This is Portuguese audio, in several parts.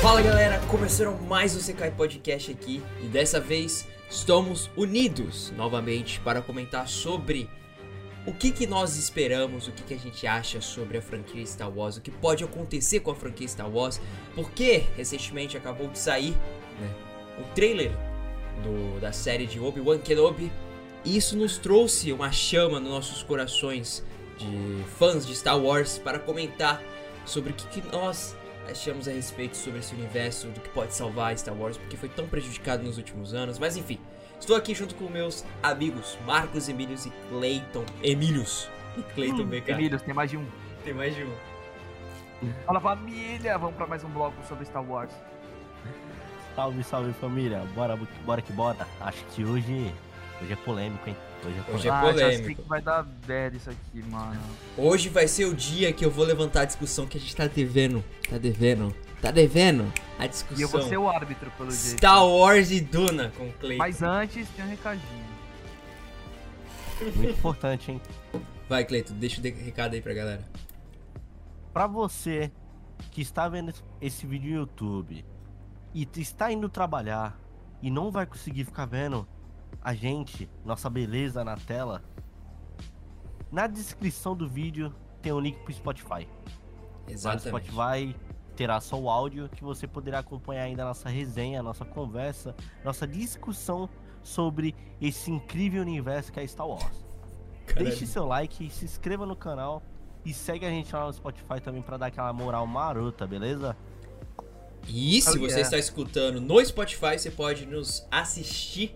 Fala galera, começaram mais o Sekai Podcast aqui. E dessa vez estamos unidos novamente para comentar sobre o que, que nós esperamos, o que, que a gente acha sobre a franquia Star Wars, o que pode acontecer com a franquia Star Wars, porque recentemente acabou de sair né, o trailer do, da série de Obi-Wan Kenobi. E isso nos trouxe uma chama nos nossos corações de fãs de Star Wars para comentar sobre o que, que nós achamos a respeito sobre esse universo, do que pode salvar Star Wars, porque foi tão prejudicado nos últimos anos. Mas enfim, estou aqui junto com meus amigos Marcos Emílios e Clayton Emílios. E Clayton Hum, BK. Emílios, tem mais de um. Tem mais de um. Fala família, vamos pra mais um bloco sobre Star Wars. Salve, salve família, bora, bora que bora. Acho que hoje, hoje é polêmico, hein? Hoje é polêmico. Hoje é ah, já sei polêmico. que vai dar bad isso aqui, mano. Hoje vai ser o dia que eu vou levantar a discussão que a gente tá devendo. Tá devendo. Tá devendo a E discussão. eu vou ser o árbitro, pelo jeito. Star Wars e Duna com o Clayton. Mas antes, tem um recadinho. Muito importante, hein? Vai, Clayton, deixa o recado aí pra galera. Pra você que está vendo esse vídeo no YouTube e está indo trabalhar e não vai conseguir ficar vendo a gente, nossa beleza na tela, na descrição do vídeo tem um link pro Spotify. Lá no Exatamente. Spotify terá só o áudio que você poderá acompanhar ainda a nossa resenha, a nossa conversa, nossa discussão sobre esse incrível universo que é Star Wars. Caralho. Deixe seu like, se inscreva no canal e segue a gente lá no Spotify também pra dar aquela moral marota, beleza? E se Oh, você está escutando no Spotify, você pode nos assistir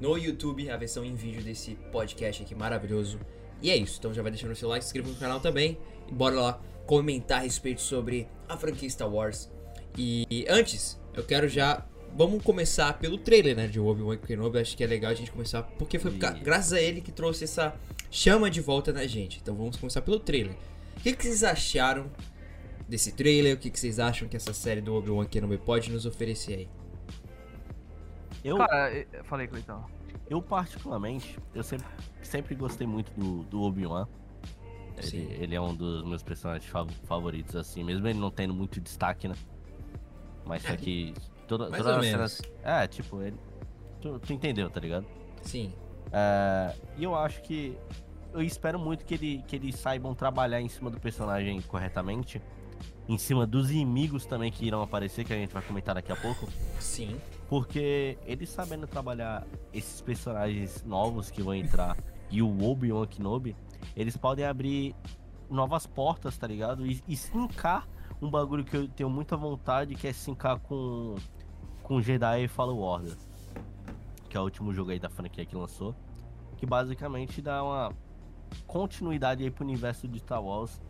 no YouTube, a versão em vídeo desse podcast aqui maravilhoso. E é isso, então já vai deixando o seu like, se inscreva no canal também. E bora lá comentar a respeito sobre a franquia Star Wars. E antes, eu quero já. Vamos começar pelo trailer, né? De Obi-Wan Kenobi. Acho que é legal a gente começar. Porque foi Isso. graças a ele que trouxe essa chama de volta na gente. Então vamos começar pelo trailer. O que, que vocês acharam desse trailer? O que, que vocês acham que essa série do Obi-Wan Kenobi pode nos oferecer aí? Eu, Cara, eu- eu falei, Cleiton. eu particularmente, eu sempre, sempre gostei muito do, do Obi-Wan. Sim. Ele, ele é um dos meus personagens fav- favoritos, assim, mesmo ele não tendo muito destaque, né? Mas só que toda, Mais todas ou as menos. cenas. É, tipo, ele. Tu, tu entendeu, tá ligado? Sim. É, e eu acho que. Eu espero muito que, ele, que eles saibam trabalhar em cima do personagem corretamente. Em cima dos inimigos também que irão aparecer, que a gente vai comentar daqui a pouco. Sim. Porque eles sabendo trabalhar esses personagens novos que vão entrar e o Obi-Wan Kenobi, eles podem abrir novas portas, tá ligado? E, e sincar um bagulho que eu tenho muita vontade, que é sincar com, com Jedi Fallen Order. Que é o último jogo aí da franquia que lançou. Que basicamente dá uma continuidade aí pro universo de Star Wars.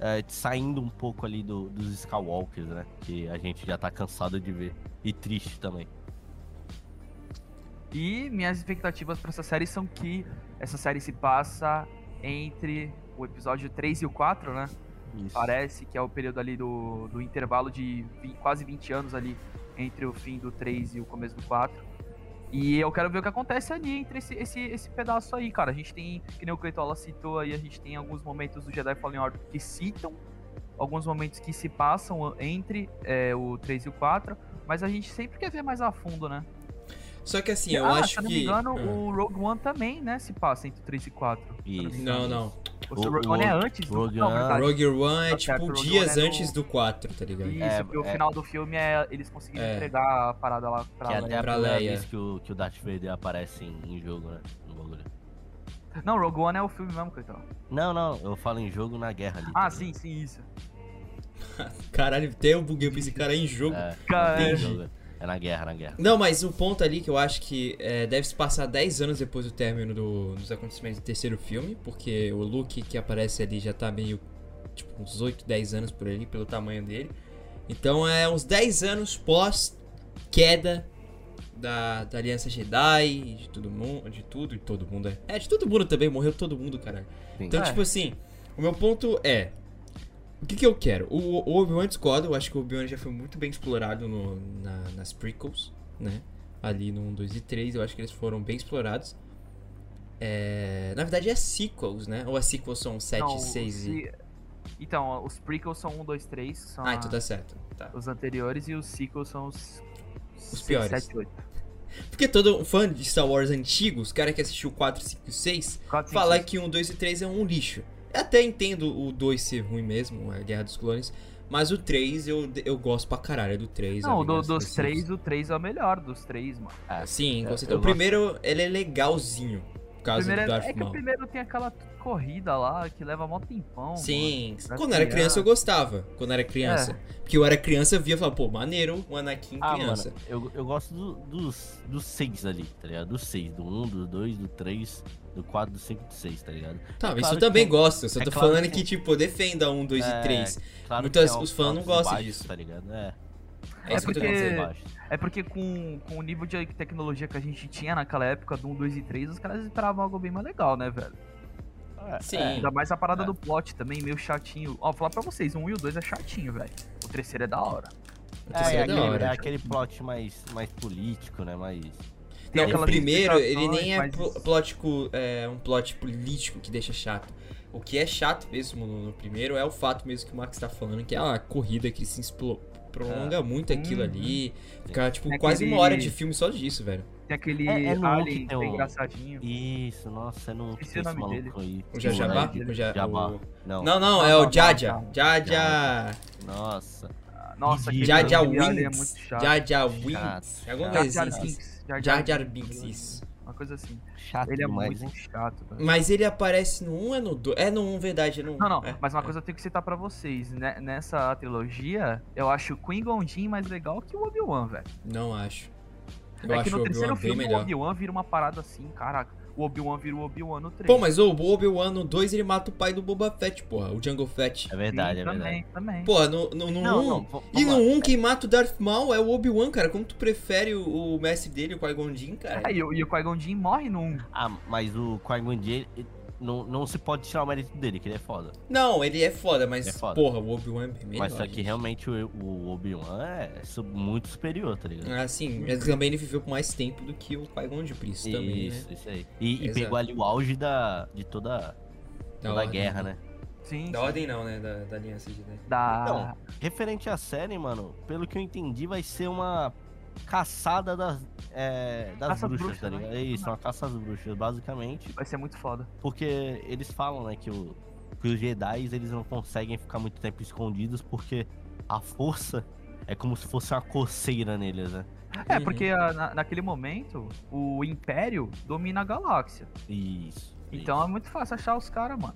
É, saindo um pouco ali do- dos Skywalkers, né? Que a gente já tá cansado de ver. E triste também. E minhas expectativas pra essa série são que essa série se passa entre o episódio 3 e o 4, né? Isso. Parece que é o período ali do, do intervalo de vi- quase 20 anos ali entre o fim do 3 e o começo do 4. E eu quero ver o que acontece ali entre esse, esse, esse pedaço aí, cara. A gente tem, que nem o Cleitola citou aí, a gente tem alguns momentos do Jedi Fallen Order que citam, alguns momentos que se passam entre é, o 3 e o 4, mas a gente sempre quer ver mais a fundo, né? Só que assim, eu ah, acho se eu não que. me engano, Ah. o Rogue One também, né, se passa entre o 3 e 4. se eu me Isso. Não, não. O, O- Rogue One é o antes do Rogue não, One- verdade. Rogue One é tipo certo, Rogue dias é antes no- do 4, tá ligado? Isso, É, porque o é. final do filme é eles conseguiram É. entregar a parada lá pra Que é Leia. até a pra primeira Leia. vez que o, que o Darth Vader aparece em, em jogo, né? No bagulho. Não, Rogue One é o filme mesmo, Cleitão. Não, não, eu falo em jogo na guerra ali. Ah, tá sim, sim, isso. Caralho, até eu buguei pra esse cara em jogo. É, Cara, é, é na guerra, na guerra. Não, mas o ponto ali que eu acho que é, deve se passar 10 anos depois do término do- dos acontecimentos do terceiro filme, porque o Luke que aparece ali já tá meio. Tipo, uns 8, 10 anos por ali, pelo tamanho dele. Então é uns 10 anos pós queda da, da Aliança Jedi, de todo mundo, de tudo e todo mundo. É, é de todo mundo também, morreu todo mundo, caralho. Sim. Então, É. tipo assim, o meu ponto é. O que, que eu quero? O, o Obi-Wan discorda, eu acho que o Obi-Wan já foi muito bem explorado no- na- nas prequels, né? Ali no 1, 2 e 3, eu acho que eles foram bem explorados. É, na verdade é sequels, né? Ou as sequels são 7, Não, 6 e. se- Então, os prequels são 1, 2, 3, são Ah, então tá certo. Tá. os anteriores, e os sequels são os... Os piores. 7, 8. Porque todo fã de Star Wars antigos, cara que assistiu 4, 5 e 6, 4, fala que um, 2 e 3 é um lixo. Eu até entendo o 2 ser ruim mesmo, a Guerra dos Clones. Mas o 3 eu, eu gosto pra caralho do 3. a Não, do, dos dos três, Sith. o 3 é o melhor dos três, mano. É, Sim, eu O primeiro, ele é legalzinho. Por causa primeiro do é, Darth é que o Maul. primeiro tem aquela corrida lá que leva mó tempão. Sim, mano, quando eu era criança eu criar. gostava. Quando era criança. Porque eu era criança, eu via e falava, pô, maneiro o Anakin Ah, criança. mano, eu, eu gosto do- dos, dos seis ali, tá ligado? Dos seis, do um, do dois, do três, do quatro, do cinco, do seis, tá ligado? Tá, É mas claro eu também que- gosto. Eu só é tô claro falando que- que, tipo, defenda um, dois É, e três. Claro Muitas- tem os fãs não gostam disso. Tá ligado? É. É tô porque-. É porque com, com o nível de tecnologia que a gente tinha naquela época do 1, 2 e 3, os caras esperavam algo bem mais legal, né, velho? É, Sim. é. Ainda mais a parada É. do plot também, meio chatinho. Ó, vou falar pra vocês, o 1 e o 2 é chatinho, velho. O terceiro é da hora. O É, terceiro é é da aquele, hora. é aquele plot mais, mais político, né? Mais. Tem Não, o primeiro, ele nem é explicações, pl- mas- plot, cu- é um plot político que deixa chato. O que é chato mesmo no, no primeiro é o fato mesmo que o Max tá falando, que é uma corrida que se explo- prolonga muito aquilo Uhum. ali. Fica, tipo, Tem quase aquele- uma hora de filme só disso, velho. Tem aquele É- é alien que tem bem um- engraçadinho. Isso, nossa, eu não sei o esse nome maluco aí. O Jajabá? dele. O Ja- Jabá. o- Não. Não, não, é o Jaja. Jaja. Nossa. Nossa, aquele Jaja é chato. Jaja Wings. chato. Alguma coisa assim. Jar Jar Binks, isso. Uma coisa assim. Chato Ele é demais, muito hein? chato, velho. Mas ele aparece no 1 é no 2? É no 1, verdade. É no 1. Não, não, É, mas uma é. coisa eu tenho que citar pra vocês. né, Nessa trilogia, eu acho o Qui-Gon Jinn mais legal que o Obi-Wan, velho. Não acho. Eu É que acho no o terceiro filme o. Obi-Wan vira uma parada assim, caraca. O Obi-Wan vira o Obi-Wan no 3. Pô, mas o Obi-Wan no 2 ele mata o pai do Boba Fett, porra. O Jungle Fett. É verdade, é também, verdade. também. Porra, no 1. No, no Não, um- não, E no lá. 1 quem mata o Darth Maul é o Obi-Wan, cara. Como tu prefere o, o mestre dele, o Qui-Gon Jinn, cara? É, e, o- e o Qui-Gon Jinn morre no 1. Ah, mas o Qui-Gon Jinn, ele- não, não se pode tirar o mérito dele, que ele é foda. Não, ele é foda, mas É foda. porra, o Obi-Wan é melhor. mas só que gente. realmente o, o Obi-Wan é muito superior, tá ligado? Ah, sim, mas também ele viveu por mais tempo do que o Qui-Gon por isso também, isso, né? isso aí. E, e pegou ali o auge da, de toda, Da toda a ordem. guerra, né? Sim. Da sim. ordem não, né? Da, da aliança de né? Da... Então, referente à série, mano, pelo que eu entendi, vai ser uma caçada das, é, das Caça bruxas, bruxas, tá né? ligado? É isso, uma caça às bruxas, basicamente. Vai ser muito foda. Porque eles falam, né, que, o, que os Jedi eles não conseguem ficar muito tempo escondidos porque a força é como se fosse uma coceira neles, né? É, Uhum. porque ah, na- naquele momento, o Império domina a galáxia. Isso. Então isso. é muito fácil achar os caras, mano.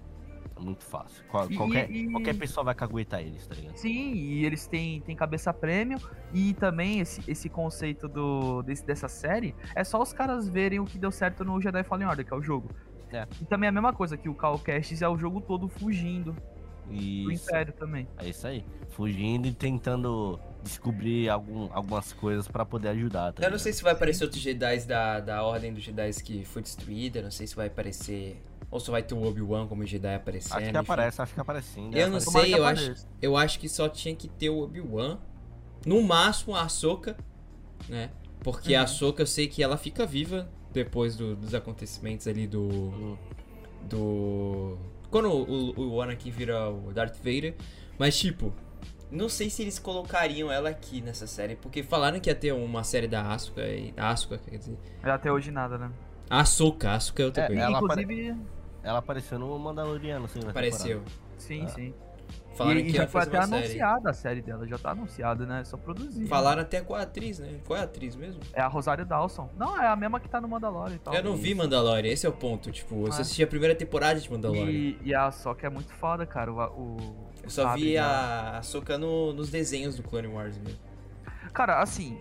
Muito fácil. Qual- E- qualquer, e- qualquer pessoa vai caguetar eles, tá ligado? Sim, e eles têm, têm cabeça prêmio. E também esse, esse conceito do, desse, dessa série é só os caras verem o que deu certo no Jedi Fallen Order, que é o jogo. É. E também é a mesma coisa que o Cal Kestis é o jogo todo fugindo do Isso. Império também. É isso aí. Fugindo e tentando descobrir algum, algumas coisas pra poder ajudar, tá Eu não sei se vai aparecer outros Jedi da, da Ordem dos Jedi que foi destruída. Não sei se vai aparecer. Ou se vai ter o Obi-Wan como Jedi aparecendo. Acho que enfim. aparece, acho que aparece sim. né? Eu não. Tomara sei, eu acho, eu acho que só tinha que ter o Obi-Wan. No máximo a Ahsoka, né? Porque a Uhum. Ahsoka eu sei que ela fica viva depois do- dos acontecimentos ali do. Hum. Do. Quando o, o Anakin vira o Darth Vader. Mas tipo, não sei se eles colocariam ela aqui nessa série. Porque falaram que ia ter uma série da Asuka. E, Asuka, quer dizer. Até hoje nada, né? A Ahsoka, Asuka é outra É, coisa. ela Inclusive, Ela apareceu no Mandaloriano, sim, na Apareceu. temporada. sim, Ah. sim. Falaram e, que e já foi até anunciada a série dela, já tá anunciada, né? É só produzir. Falaram até com a atriz, né? Qual é a atriz mesmo? É a Rosário Dawson. Não, é a mesma que tá no Mandalorian e tal. Eu não vi Mandalorian, esse é o ponto. Tipo, eu só Ah. assisti a primeira temporada de Mandalorian. E, e a Soca é muito foda, cara. O, o, Eu só vi dela. a Ahsoka no, nos desenhos do Clone Wars mesmo. Cara, assim,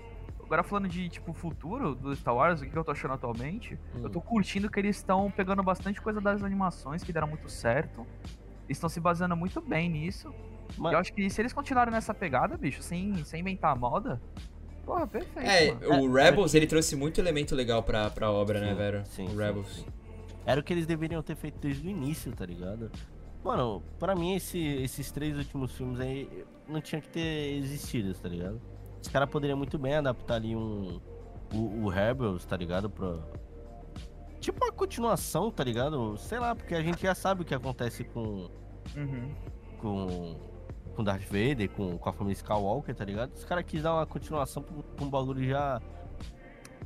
agora falando de, tipo, futuro do Star Wars, o que eu tô achando atualmente, Hum. eu tô curtindo que eles estão pegando bastante coisa das animações que deram muito certo. Eles estão se baseando muito bem nisso. Mas- Eu acho que se eles continuarem nessa pegada, bicho, sem, sem inventar moda, porra, perfeito, É, mano. o É, Rebels, ele trouxe muito elemento legal pra, pra obra, né, Sim, velho? sim, o sim, Rebels. sim. Era o que eles deveriam ter feito desde o início, tá ligado? Mano, pra mim esse- esses três últimos filmes aí não tinha que ter existido, tá ligado? Os caras poderiam muito bem adaptar ali um. O, o Rebels, tá ligado? Pra, tipo uma continuação, tá ligado? Sei lá, porque a gente já sabe o que acontece com. Uhum. com. com Darth Vader, com, com a família Skywalker, tá ligado? Os caras quis dar uma continuação pra, pra um bagulho já.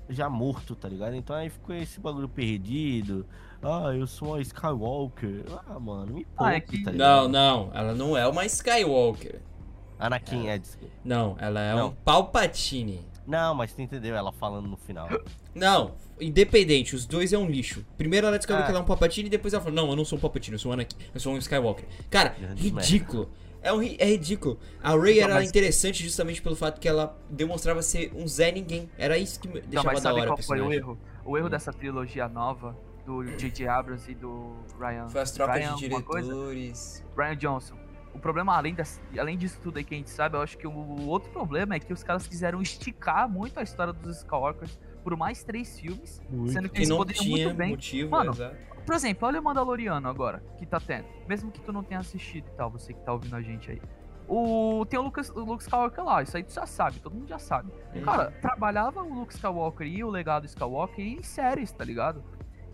já morto, tá ligado? Então aí ficou esse bagulho perdido. Ah, eu sou uma Skywalker. Ah, mano, me poupe, Ah, é que- tá Não, ligado? não, ela não é uma Skywalker. Anakin é. desculpa. Não, ela é Não. um Palpatine. Não, mas tu entendeu ela falando no final. Não, independente, os dois é um lixo. Primeiro ela descobre Ah. que ela é um Palpatine e depois ela fala, não, eu não sou um Palpatine, eu sou um Anakin, eu sou um Skywalker. Cara, ridículo. É, um, ri- é ridículo. A Rey Então, era mas- interessante justamente pelo fato que ela demonstrava ser um Zé Ninguém. Era isso que me Não, deixava mas da sabe hora o qual foi o erro? O erro Hum. dessa trilogia nova do J.J. Abrams e do Ryan. Foi as trocas Ryan, de diretores. Ryan Johnson. O problema, além, das, além disso tudo aí que a gente sabe, eu acho que o outro problema é que os caras quiseram esticar muito a história dos Skywalkers por mais três filmes, Muito. sendo que Que eles não poderiam tinha muito bem. motivo, Mano, exato. Por exemplo, olha o Mandaloriano agora, que tá tendo. Mesmo que tu não tenha assistido e tal, você que tá ouvindo a gente aí. O, tem o, Lucas, o Luke Skywalker lá, isso aí tu já sabe, todo mundo já sabe. Hum. Cara, trabalhava o Luke Skywalker e o legado Skywalker em séries, tá ligado?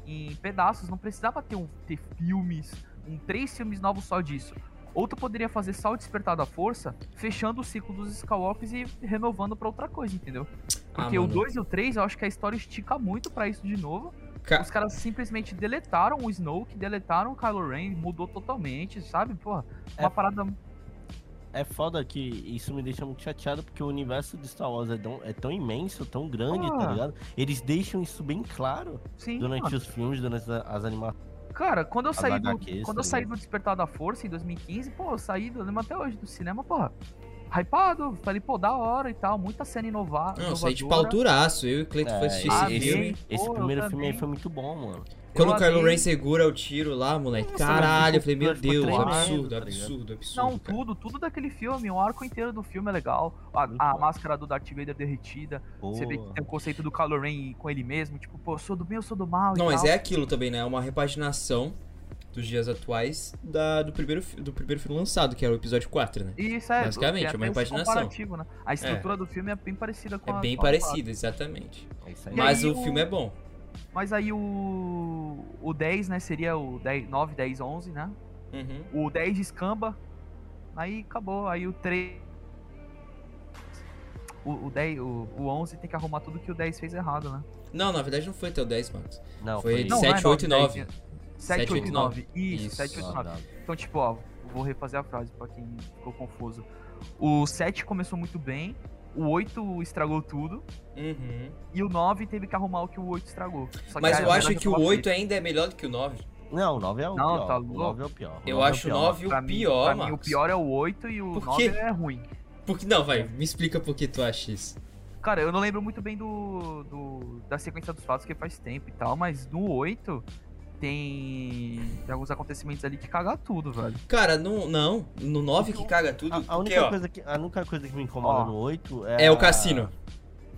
Em pedaços, não precisava ter, um, ter filmes, um, três filmes novos só disso. Ou tu poderia fazer só o Despertar da Força, fechando o ciclo dos Skywalkers e renovando pra outra coisa, entendeu? Ah, Porque o mano. 2 e o 3, eu acho que a história estica muito pra isso de novo. Ca- Os caras simplesmente deletaram o Snoke, deletaram o Kylo Ren, mudou totalmente, sabe? Porra, uma É. parada. É foda que isso me deixa muito chateado porque o universo de Star Wars é tão, é tão imenso, tão grande, tá Ah. ligado? Eles deixam isso bem claro Sim, durante mano. os filmes, durante as, as animações. Cara, quando eu As saí do. Quando tá eu saí ligado? do Despertar da Força em 2015, pô, eu saí, eu lembro até hoje do cinema, porra. Hypado, falei, pô, da hora e tal, muita cena inovada. Não, saí de pauturaço. Eu e o Cleiton foi assistir Ah, esse bem. filme. esse Pô, eu primeiro filme aí foi muito bom, mano. Quando Eu o Kylo. Ren segura o tiro lá, moleque. Nossa, Caralho, eu falei, meu Deus, tremendo, absurdo, tá absurdo, absurdo. Não, cara. tudo, tudo daquele filme, o arco inteiro do filme é legal. A, a bom. máscara do Darth Vader derretida. Você vê que Boa. tem o conceito do Kylo Ren com ele mesmo, tipo, pô, sou do bem, eu sou do mal. e Não, mas tal. é aquilo também, né? É uma repaginação dos dias atuais da, do, primeiro, do primeiro filme lançado, que era o episódio 4, né? Isso é, Basicamente, tem é uma repaginação. né? A estrutura do filme é bem parecida com É a bem com a parecido, exatamente. É isso aí. Mas aí o o- filme é bom. Mas aí o o 10, né, seria o 10, 9, 10, 11, né? Uhum. O 10 descamba, aí acabou, aí o 3 o, o 10, o, o 11 tem que arrumar tudo que o 10 fez errado, né? Não, na verdade não foi até o 10, Marcos. Não, foi foi, Não, Sete, oito e nove. 7, 8 e 9. Isso, Isso. 7, 8 e Não, 9. não. Então, tipo, ó, vou refazer a frase pra quem ficou confuso. O 7 começou muito bem, o 8 estragou tudo, Uhum. e o 9 teve que arrumar o que o 8 estragou. Só Mas a eu acho que o tava 8 feita. ainda é melhor do que o 9. Não, o 9 é o Não, pior. tá o louco. 9 é o pior. O Eu 9 é o acho o pior. 9 Pra o mim- pior, pra mim, o pior é o 8 e o Por 9 quê? é ruim. Porque, não, vai, me explica por que tu acha isso. Cara, eu não lembro muito bem do, do- da sequência dos fatos, que faz tempo e tal, mas no 8 tem, tem alguns acontecimentos ali que caga tudo, velho. Cara, no, não, no 9 que caga tudo. A, a única ó, coisa que, a única coisa que me incomoda Ó. no 8 é. é o a- cassino.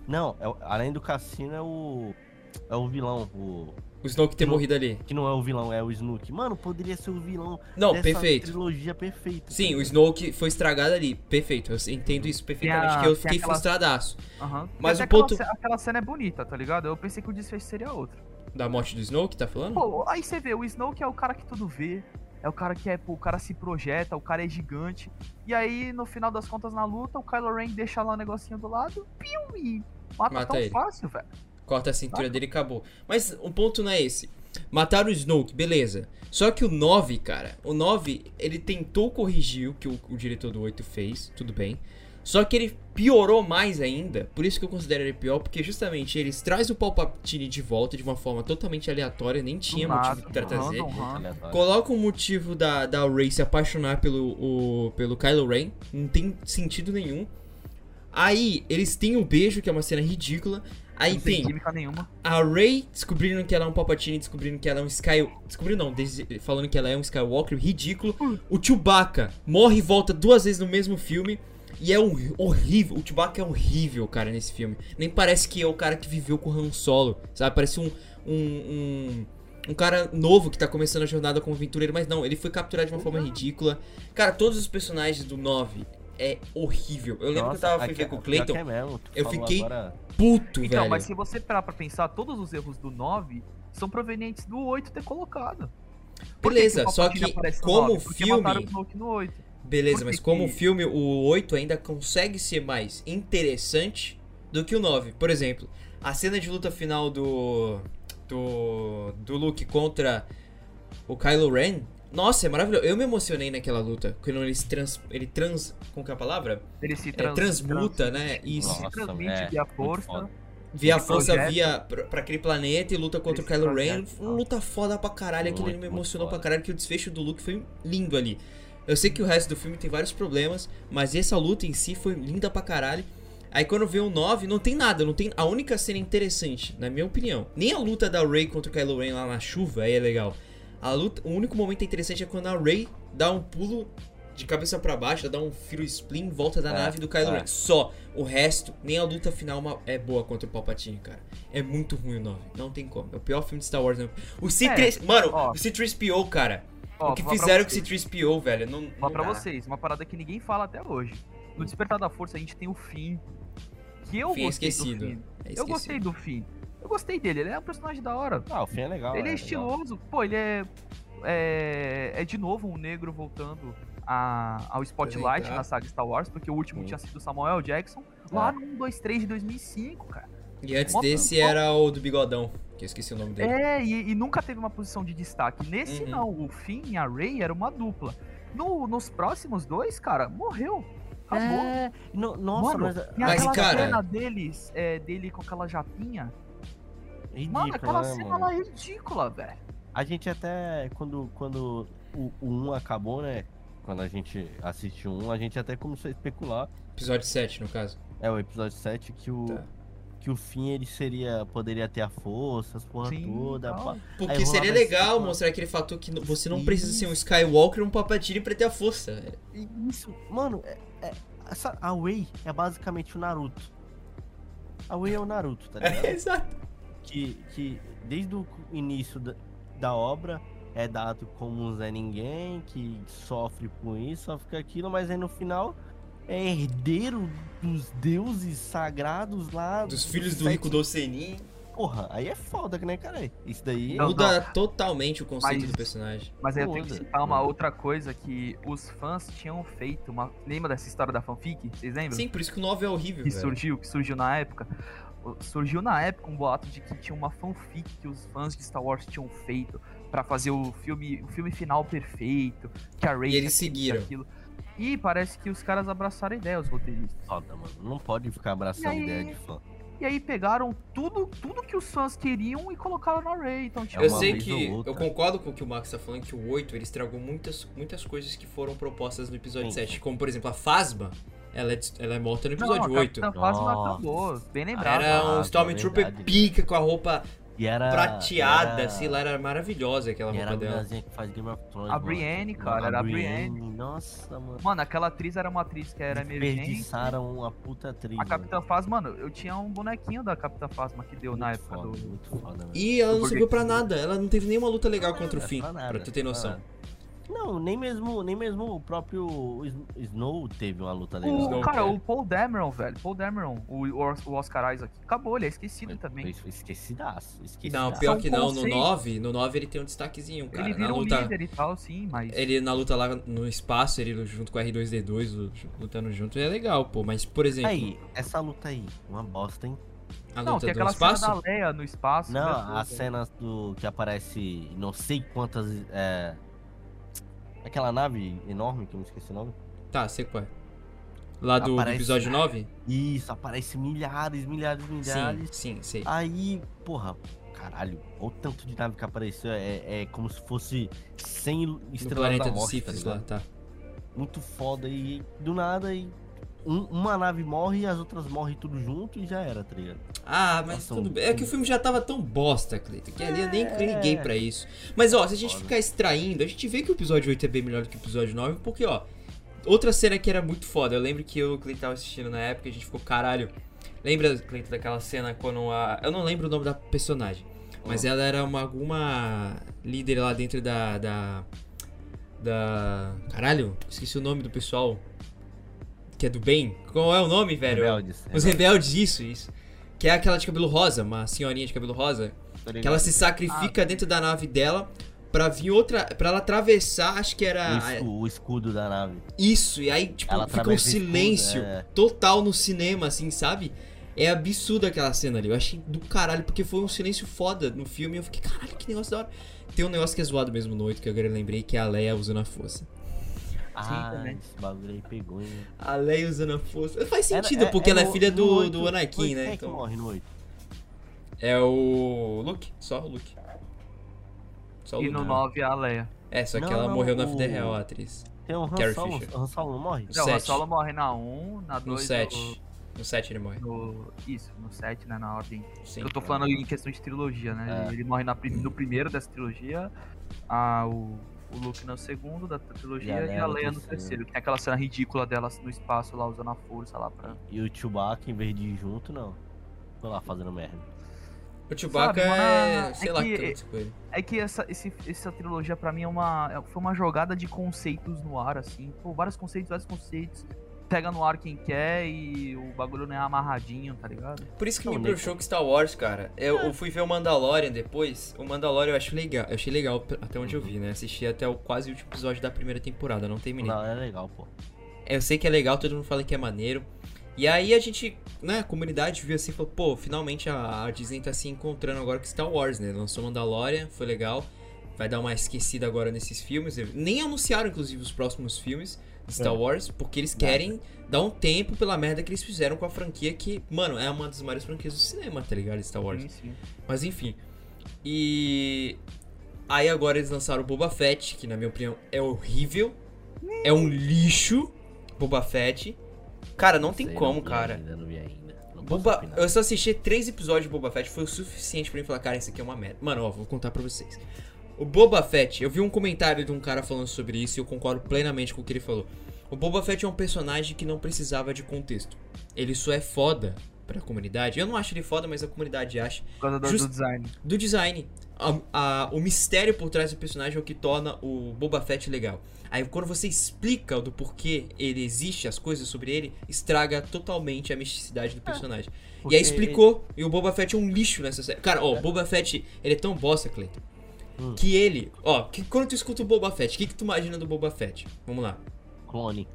Não, é além do cassino é o. É o vilão, o. O Snoke ter morrido ali. Que não é o vilão, é o Snook. Mano, poderia ser o vilão Não, dessa perfeito. trilogia perfeita. Sim, o Snoke foi estragado ali. Perfeito, eu entendo isso perfeitamente, a- que eu fiquei aquela- frustradaço. Aham. Mas o ponto- aquela cena é bonita, tá ligado? Eu pensei que o desfecho seria outro. Da morte do Snoke, tá falando? Pô, aí você vê, o Snoke é o cara que tudo vê. É o cara que é, pô, o cara se projeta, o cara é gigante. E aí, no final das contas, na luta, o Kylo Ren deixa lá o negocinho do lado, piu, e mata, Mata tão ele. fácil, velho. Corta a cintura dele e acabou. Mas o ponto não é esse. Mataram o Snoke, beleza. Só que o 9, cara, o 9, ele tentou corrigir o que o, o diretor do 8 fez, tudo bem. Só que ele piorou mais ainda, por isso que eu considero ele pior, porque justamente eles trazem o Palpatine de volta de uma forma totalmente aleatória, nem tinha Do motivo pra trazer. Coloca o motivo da, da Rey se apaixonar pelo, o, pelo Kylo Ren. Não tem sentido nenhum. Aí, eles têm o beijo, que é uma cena ridícula. Aí Não tem tem a Rey descobrindo que ela é um Palpatine, descobrindo que ela é um Sky... Descobrindo não, falando que ela é um Skywalker, ridículo. O Chewbacca morre e volta duas vezes no mesmo filme. E é horrível, o Chewbacca é horrível, cara, nesse filme. Nem parece que é o cara que viveu com o Han Solo, sabe? Parece um, um, um, um cara novo que tá começando a jornada como aventureiro. Mas não, ele foi capturado de uma forma ridícula. Cara, todos os personagens do 9 é horrível. Eu lembro que eu tava aqui- ver com o Clayton, é mesmo, eu fiquei- agora- puto, Então, velho. mas se você parar pra pensar, todos os erros do 9 são provenientes do 8 ter colocado. Beleza, que o só que como 9? Porque filme- mataram o Snoke no 8. Beleza, mas como que- filme, o 8 ainda consegue ser mais interessante do que o 9. Por exemplo, a cena de luta final do. do. do Luke contra o Kylo Ren. Nossa, é maravilhoso. Eu me emocionei naquela luta. Quando ele se trans. Ele trans. Como que é a palavra? Ele se É, trans, transmuta, trans- né? Isso. se transmite é, via força. Via força projeta. via pra, pra aquele planeta e luta contra o Ele se Kylo Ren. luta foda pra caralho. Aquilo me emocionou pra caralho. Que o desfecho do Luke foi lindo ali. Eu sei que o resto do filme tem vários problemas, mas essa luta em si foi linda pra caralho. Aí quando vê o 9, não tem nada, não tem a única cena interessante, na minha opinião. Nem a luta da Rey contra o Kylo Ren lá na chuva, aí é legal. A luta, o único momento interessante é quando a Rey dá um pulo de cabeça pra baixo, dá um firo spin em volta da É, nave do Kylo é. Ren. Só. O resto, nem a luta final é boa contra o Palpatine, cara. É muito ruim o 9. Não tem como. É o pior filme de Star Wars. Né? O C3... Mano, ó. o C3PO, cara. Ó, o que fizeram com o vocês. C3PO, velho, não, Falar não pra dá. vocês, uma parada que ninguém fala até hoje. No Despertar da Força a gente tem o Finn. Que eu Fim é gostei esquecido. do Finn. É Eu esquecido. gostei do Finn. Eu gostei dele, ele é um personagem da hora. Ah, o fim é legal. ele é, legal. estiloso. Pô, ele é, é. É de novo um negro voltando a- ao Spotlight Legal. na saga Star Wars, porque o último Sim. tinha sido Samuel Jackson. Lá no 1, 2, 3 de 2005, cara. E antes desse era o do Bigodão, que eu esqueci o nome dele. É, e, e nunca teve uma posição de destaque. Nesse Uhum. não, o Finn e a Rey era uma dupla. No, nos próximos dois, cara, morreu. Acabou. É, no- nossa, Mano, mas. E Mas, aquela cara- cena deles, é, dele com aquela japinha. ridículo, Mano, aquela né, cena mano? lá é ridícula, velho. A gente até, quando, quando o, o 1 acabou, né? Quando a gente assistiu o 1, a gente até começou a especular. Episódio 7, no caso. É o episódio 7 que o. Tá. Que o fim ele seria. Poderia ter a força, as porra Sim, toda. pá. Porque Aí seria legal tipo- mostrar aquele fator que você não precisa ser um Skywalker ou um Palpatine pra ter a força, Isso, mano, é, é- essa, a Wei é basicamente o Naruto. A Wei é o Naruto, tá ligado? Exato. que, que desde o início da, da obra é dado como um Zé Ninguém, que sofre com isso, sofre com aquilo, mas aí no final é herdeiro dos deuses sagrados lá. Dos filhos do sete- Rico Docenin. Porra, aí é foda, né, cara? Isso daí. Não, Muda totalmente o conceito Mas- do personagem. Mas aí eu tenho que Muda, citar uma outra coisa que os fãs tinham feito. Uma... Lembra dessa história da fanfic? Vocês lembram? Sim, por isso que o 9 é horrível, que velho. surgiu, que surgiu na época. Surgiu na época um boato de que tinha uma fanfic que os fãs de Star Wars tinham feito pra fazer o filme, o filme final perfeito, que a Rey E eles seguiram. aquilo. E parece que os caras abraçaram a ideia, os roteiristas. Foda, mano. Não pode ficar abraçando aí? ideia de fã. E aí pegaram tudo, tudo que os fãs queriam e colocaram na Rey. Então, tipo, Eu uma sei que. Eu concordo com o que o Max tá falando, que o 8 ele estragou muitas, muitas coisas que foram propostas no episódio Sim. 7. Como, por exemplo, a Fasma, ela é, ela é morta no episódio não, a 8. Capitã Phasma Nossa. acabou, bem lembrado. Era um Ah, Stormtrooper pica com a roupa E era. prateada, era, sei lá, era maravilhosa aquela E era roupa a dela. mulherzinha que faz Game of Thrones. A mano. Brienne, cara, era a Brienne. Nossa, mano. Mano, aquela atriz era uma atriz que era emergente. Desperdiçaram uma puta atriz. A Capitã Phasma, mano, eu tinha um bonequinho da Capitã Phasma que deu mano. na Muito época foda, do. Muito foda, velho. E ela não serviu pra nada, ela não teve nenhuma luta legal contra o Nada, fim, pra tu ter noção. Não, nem mesmo, nem mesmo o próprio Sn- Snow teve uma luta O, legal. Snow, cara, é. o Paul Dameron, velho. Paul Dameron, o, o Oscar Isaac. Acabou, ele é esquecido também. Esquecidaço, esquecidaço. Não, pior São que não, no conceitos. 9, no 9 ele tem um destaquezinho, cara. ele na vira um luta, líder e tal, sim, mas. ele na luta lá no espaço, ele junto com o R2D2 lu- lutando junto, é legal, pô, mas por exemplo, Aí, essa luta aí, uma bosta, hein? a Não, luta tem do aquela espaço, cena da Leia no espaço. Não, né, as cenas do que aparece não sei quantas. É... Aquela nave enorme, que eu não esqueci o nome. tá, sei qual é. Lá do, do Aparece- episódio 9? Isso, aparece milhares, milhares, Sim, milhares. sim, sei. Aí, porra, caralho, olha o tanto de nave que apareceu. É, é como se fosse 100 No estrelas planeta da morte, tá Siths lá, ligado? tá. Muito foda. E do nada, e um- uma nave morre e as outras morrem tudo junto e já era, tá ligado? Ah, mas Nossa, tudo bem. É que o filme já tava tão bosta, Cleiton, que ali eu nem É. liguei pra isso. Mas ó, se a gente ficar extraindo, a gente vê que o episódio 8 é bem melhor do que o episódio 9, porque ó, outra cena que era muito foda. Eu lembro que eu e o Cleiton tava assistindo na época, a gente ficou caralho. Lembra, Cleiton, daquela cena quando a. Eu não lembro o nome da personagem, mas ela era uma, alguma líder lá dentro da. da. da. Caralho, esqueci o nome do pessoal. Que é do bem. Qual é o nome, velho? Rebeldes. Os rebeldes, isso, isso. Que é aquela de cabelo rosa, uma senhorinha de cabelo rosa. Que ela se sacrifica dentro da nave dela pra vir outra. pra ela atravessar, acho que O, era. escu- o escudo da nave. Isso, e aí, tipo, Ela fica um atravessa o escudo, silêncio é. total no cinema, assim, sabe? É absurdo aquela cena ali. Eu achei do caralho, porque foi um silêncio foda no filme. e Eu fiquei, caralho, que negócio da hora. Tem um negócio que é zoado mesmo no 8, que agora eu lembrei, que é a Leia usando a força. Ah, também. esse bagulho aí pegou, hein? A Leia usando a força. Faz Era- sentido, porque ela é no- filha no do, oito- do Anakin, oito, né? Quem é que Então, morre no 8? é o Luke, só o Luke. Só o E Luke. no 9 a Leia. É, só que Não, ela não, morreu na vida o- real, a atriz. Tem um Han Carrie Solo. Fisher. Han Solo não morre? Não, o Han. Solo morre na 1, na 2. No 7. No 7 ele morre. No, isso, no 7, né? Na ordem. Sim. Eu tô falando em questão de trilogia, né? É. Ele morre na, prim- no primeiro dessa trilogia, a, o, o Luke no segundo da trilogia E a e Leia a no Leia no terceiro. terceiro. Que tem aquela cena ridícula dela no espaço lá usando a força lá pra. E o Chewbacca, em vez de ir junto, não. Foi lá fazendo merda. O Chewbacca Sabe, é. mano, Sei é lá o que- ele. É que essa, esse, essa trilogia pra mim é uma, é- foi uma jogada de conceitos no ar, assim. Pô, vários conceitos, vários conceitos. Pega no ar quem quer e o bagulho não é amarradinho, tá ligado? Por isso que Não, me bruxou com Star Wars, cara. Eu, eu fui ver o Mandalorian depois. O Mandalorian eu acho legal. Eu achei legal até onde eu vi, né? Assisti até o quase último episódio da primeira temporada, não terminei. Não, é legal, pô. Eu sei que é legal, todo mundo fala que é maneiro. E aí a gente, né, a comunidade viu assim e falou, pô, finalmente a, a Disney tá se encontrando agora com Star Wars, né? Lançou Mandalorian, foi legal. Vai dar uma esquecida agora nesses filmes. Nem anunciaram, inclusive, os próximos filmes de Star É. Wars, porque eles querem dar um tempo pela merda que eles fizeram com a franquia que, mano, é uma das maiores franquias do cinema, tá ligado? Star Wars. Sim, sim. Mas enfim. E aí agora eles lançaram o Boba Fett, que na minha opinião é horrível. É um lixo. Boba Fett. Cara, não tem Sei, como, vi cara. Ainda, não vi ainda. Não posso Boba, eu só assisti três episódios de Boba Fett, foi o suficiente pra mim falar, cara, isso aqui é uma merda. Mano, ó, vou contar pra vocês. O Boba Fett, eu vi um comentário de um cara falando sobre isso e eu concordo plenamente com o que ele falou. O Boba Fett é um personagem que não precisava de contexto. Ele só é foda pra comunidade. Eu não acho ele foda, mas a comunidade acha Por causa do, Just- do design. do design. A- a- o mistério por trás do personagem é o que torna o Boba Fett legal. Aí quando você explica do porquê ele existe, as coisas sobre ele, estraga totalmente a misticidade do personagem. E aí explicou, e o Boba Fett é um lixo nessa série. Cara, ó, o Boba Fett, ele é tão bosta, Cleiton, Hum. que ele, ó, que, quando tu escuta o Boba Fett, o que, que tu imagina do Boba Fett? Vamos lá. Clone.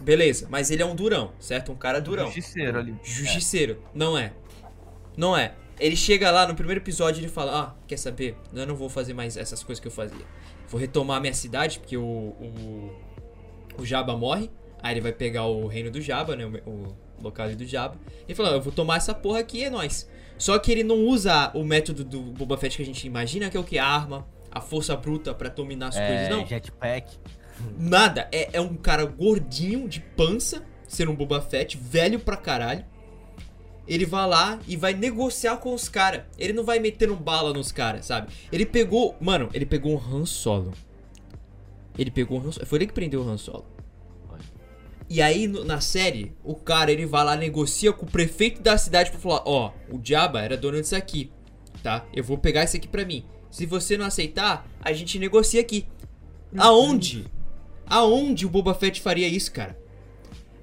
Beleza, mas ele é um durão, certo? Um cara durão. Justiceiro ali. Justiceiro. Não é. Não é. Ele chega lá no primeiro episódio e ele fala: Ah, quer saber? Eu não vou fazer mais essas coisas que eu fazia. Vou retomar minha cidade, porque o. O, o Jabba morre. Aí ele vai pegar o reino do Jabba, né? O, o local do Jabba. E fala: Eu vou tomar essa porra aqui e é nóis. Só que ele não usa o método do Boba Fett que a gente imagina, que é o que? A arma, a força bruta pra dominar as coisas. É, Não. jetpack. Nada. É, é um cara gordinho, de pança, ser um Boba Fett, velho pra caralho. Ele vai lá e vai negociar com os caras. Ele não vai metendo bala nos caras, sabe? Ele pegou. Mano, ele pegou um Han Solo. Ele pegou um Han Solo. Foi ele que prendeu o Han Solo. E aí, no- na série, o cara ele vai lá, negocia com o prefeito da cidade pra falar: Ó, o Diaba era dono disso aqui, tá? Eu vou pegar isso aqui pra mim. Se você não aceitar, a gente negocia aqui. Aonde? Aonde o Boba Fett faria isso, cara?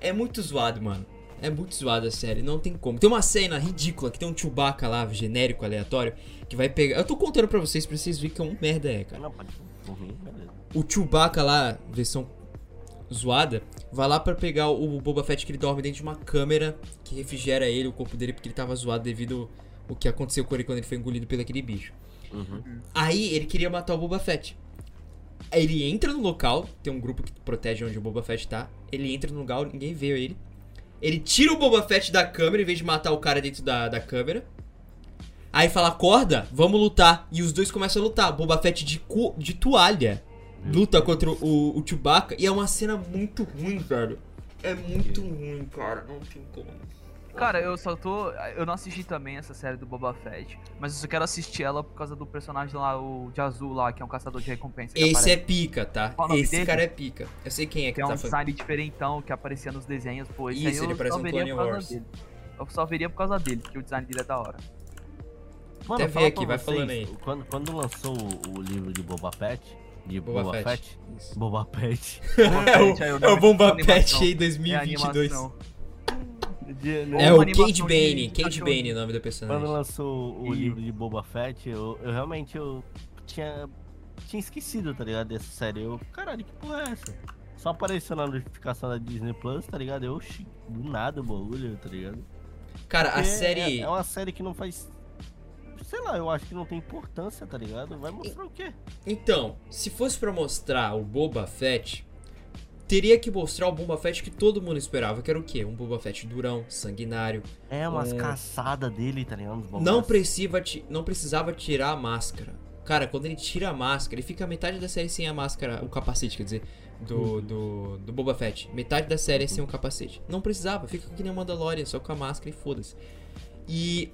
É muito zoado, mano. É muito zoado a série, não tem como. Tem uma cena ridícula que tem um Chewbacca lá, genérico, aleatório, que vai pegar. Eu tô contando pra vocês, pra vocês verem que é um merda é, cara Não, pode. Beleza. o Chewbacca lá, versão zoada, vai lá pra pegar o Boba Fett que ele dorme dentro de uma câmera que refrigera ele, o corpo dele, porque ele tava zoado devido ao que aconteceu com ele quando ele foi engolido pelo aquele bicho. Uhum. Aí ele queria matar o Boba Fett. Aí ele entra no local, tem um grupo que protege onde o Boba Fett tá. Ele entra no lugar, ninguém vê ele. Ele tira o Boba Fett da câmera em vez de matar o cara dentro da, da câmera. Aí fala, acorda, vamos lutar. E os dois começam a lutar. Boba Fett de, cu- de toalha luta contra o, o Chewbacca. E é uma cena muito ruim, velho. É muito ruim, cara. Não tem como. Cara, eu só tô. Eu não assisti também essa série do Boba Fett, mas eu só quero assistir ela por causa do personagem lá, o de azul lá, que é um caçador de recompensa. que Esse é aparece. pica, tá? Esse dele? cara é pica. Eu sei quem é que Que é um tá falando. design diferentão que aparecia nos desenhos, pô. Esse Isso, ele parece um Clone Wars. dele. Eu só veria por causa dele, porque o design dele é da hora. Mano, Até ver aqui, vai vocês, falando aí. Quando, quando lançou o, o livro de Boba Fett, de Boba Boba, Fett. Fett, Isso. Boba Fett, É o, é o Bomba da. Pet aí É a 2022. animação. De- Ou É uma o Cade de Bane, Cade. Bane é o nome do Quando personagem. lançou o E- livro de Boba Fett, eu, eu realmente eu tinha, tinha esquecido, tá ligado? Dessa série. Eu, caralho, que porra é essa? Só apareceu na notificação da Disney Plus, tá ligado? Eu, do nada o bagulho, tá ligado? Cara, a Porque série. É, é uma série que não faz. Sei lá, eu acho que não tem importância, tá ligado? Vai mostrar o quê? Então, se fosse pra mostrar o Boba Fett, teria que mostrar o Boba Fett que todo mundo esperava, que era o quê? Um Boba Fett durão, sanguinário. É umas É. caçadas dele, tá ligado? Não, bagulhos. precisa, ti- não precisava tirar a máscara. Cara, quando ele tira a máscara, ele fica metade da série sem a máscara, o capacete, quer dizer, do, Uhum. do, do Boba Fett. Metade da série é sem o capacete. Não precisava, fica que nem o Mandalorian, só com a máscara e foda-se. E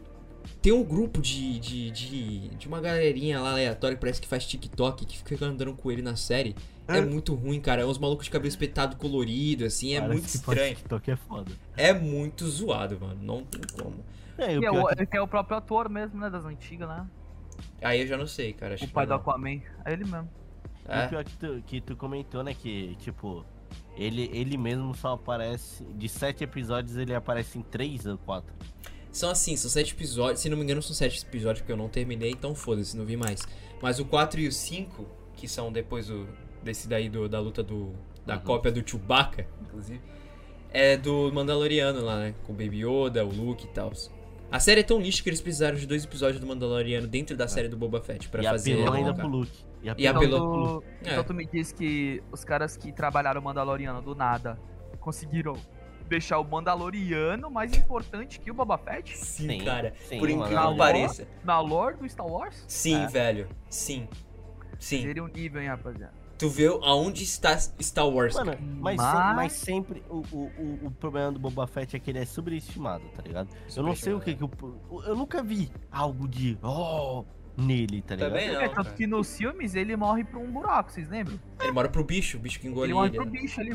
tem um grupo de, de, de, de uma galerinha lá aleatória que parece que faz TikTok, que fica andando com ele na série. É É. muito ruim, cara. É uns malucos de cabelo espetado colorido, assim, é Parece muito que faz estranho. TikTok é foda. É muito zoado, mano. Não tem como. É, e o Que é, pior o, que- que é o próprio ator mesmo, né? Das antigas, né? Aí eu já não sei, cara. Acho O que pai do. Aquaman. É ele mesmo. E É? o pior que tu, que tu comentou, né? Que, tipo, ele, ele mesmo só aparece. De sete episódios, ele aparece em três ou quatro. São assim, são sete episódios. Se não me engano, são sete episódios porque eu não terminei, então foda-se, não vi mais. Mas o 4 e o 5, que são depois do, desse daí do, da luta do. Da Uhum. cópia do Chewbacca, inclusive. É do Mandaloriano lá, né? Com o Baby Yoda, o Luke e tal. A série é tão lixo que eles precisaram de dois episódios do Mandaloriano dentro da série do Boba Fett pra e fazer. apelou ainda pro Luke. E E apelou então, pro tu, Luke. É. então tu me diz que os caras que trabalharam o Mandaloriano do nada conseguiram deixar o Mandaloriano mais importante que o Boba Fett? Sim, Sim, cara. sim, por incrível que pareça. Na lore do Star Wars? Sim, É. velho. Sim. Sim. Seria um nível, hein, rapaziada? Tu vê aonde está Star Wars, Mano, cara. mas, Mas- se- mas sempre o, o, o, o problema do Boba Fett é que ele é sobreestimado, tá ligado? Eu não sei o que que o. Eu nunca vi algo de. Oh! Nele, tá ligado? Também não. é, tanto que nos filmes ele morre pra um buraco, vocês lembram? Ele mora pro bicho, o bicho que engoliu ele morre ele. pro né? bicho ali,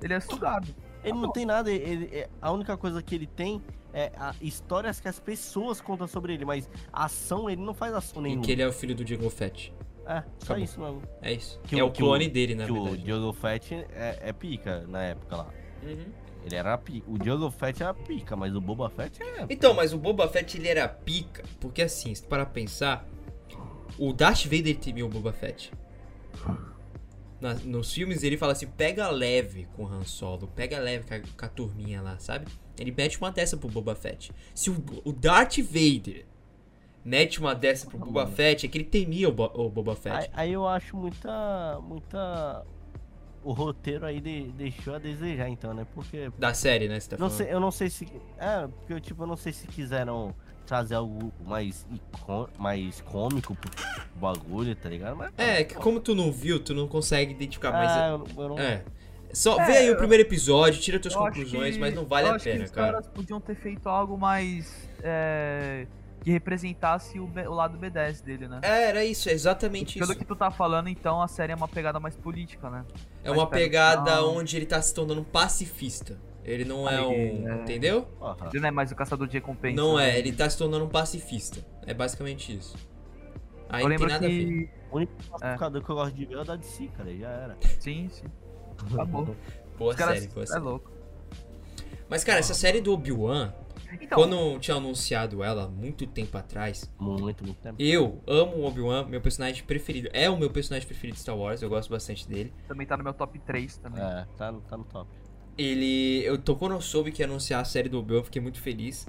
ele é sugado. Ele não tem nada, ele, é- a única coisa que ele tem é histórias que as pessoas contam sobre ele, mas ação ele não faz ação E nenhuma. que ele é o filho do Diego Fett. É, só Acabou. isso mesmo. É isso. Que é o- o clone o- dele, na que o verdade. Diogo Fett é, é pica na época lá. Uhum. Ele era pica. O Diogo Fett era pica, mas o Boba Fett é. Então, mas o Boba Fett ele era pica, porque assim, se tu parar pra pensar, o Darth Vader temia o Boba Fett. Na- nos filmes ele fala assim, pega leve com o Han Solo, pega leve com a, com a turminha lá, sabe? Ele mete uma dessa pro Boba Fett. Se o, o Darth Vader mete uma dessa pro Boba Fett, é que ele temia o, Bo- o Boba Fett. Aí, aí eu acho muita. muita. O roteiro aí de- deixou a desejar, então, né? Porque. Da série, né, você tá Não sei, eu não sei se. É, porque tipo, eu não sei se quiseram trazer algo mais, mais cômico pro bagulho, tá ligado? Mas, É, que como tu não viu, tu não consegue identificar, mas... Ah, eu, eu não. É. Só É, vê aí o primeiro episódio, tira tuas conclusões, que- mas não vale eu a acho que pena, os cara. caras podiam ter feito algo mais. É, que representasse o, B- o lado B10 dele, né? É, era isso, é exatamente Pelo isso. que tu tá falando, então, a série é uma pegada mais política, né? É mais uma pegada onde ele tá se tornando um pacifista. Ele não é Aí, um. é. Entendeu? Porra. Ele não é mais o caçador de recompensa. Não né? é, ele tá se tornando um pacifista. É basicamente isso. Aí Eu não tem lembro nada a ver. que. O único pacificador que eu gosto de ver é o da DC, cara. Já era. Sim, sim. Acabou. Boa Os série, boa é série. louco. Mas, cara, essa série do Obi-Wan, Então, quando tinha anunciado ela muito tempo atrás, Muito, muito tempo. eu amo o Obi-Wan, meu personagem preferido. É o meu personagem preferido de Star Wars, eu gosto bastante dele. também tá no meu top 3 também. É, tá, no- tá no top. Ele. Eu tô quando eu soube que ia anunciar a série do Obi-Wan, fiquei muito feliz.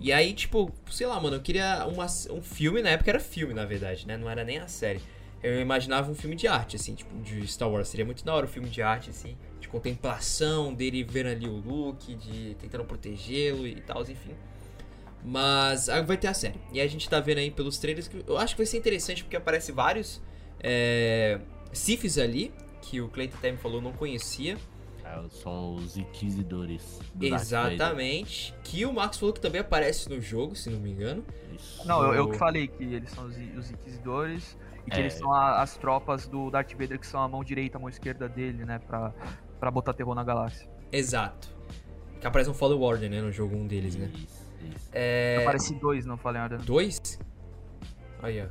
E aí, tipo, sei lá, mano, eu queria uma, um filme, na época era filme, na verdade, né? Não era nem a série. Eu imaginava um filme de arte, assim, tipo, de Star Wars. Seria muito da hora um filme de arte, assim, de contemplação dele vendo ali o Luke, de tentando protegê-lo e tal, enfim. Mas aí vai ter a série. E a gente tá vendo aí pelos trailers que eu acho que vai ser interessante porque aparece vários é, ali, que o Clayton até me falou não conhecia. São os inquisidores. Exatamente. Que o Max falou que também aparece no jogo, se não me engano. Isso. Não, eu, que falei que eles são os, os inquisidores e que É. eles são a- as tropas do Darth Vader que são a mão direita, a mão esquerda dele, né? Pra, pra botar terror na galáxia. Exato. Que aparece um Fallen Order, né? No jogo um deles, né? Isso, isso. É. Aparece dois, não falei nada. Dois? Aí, ó.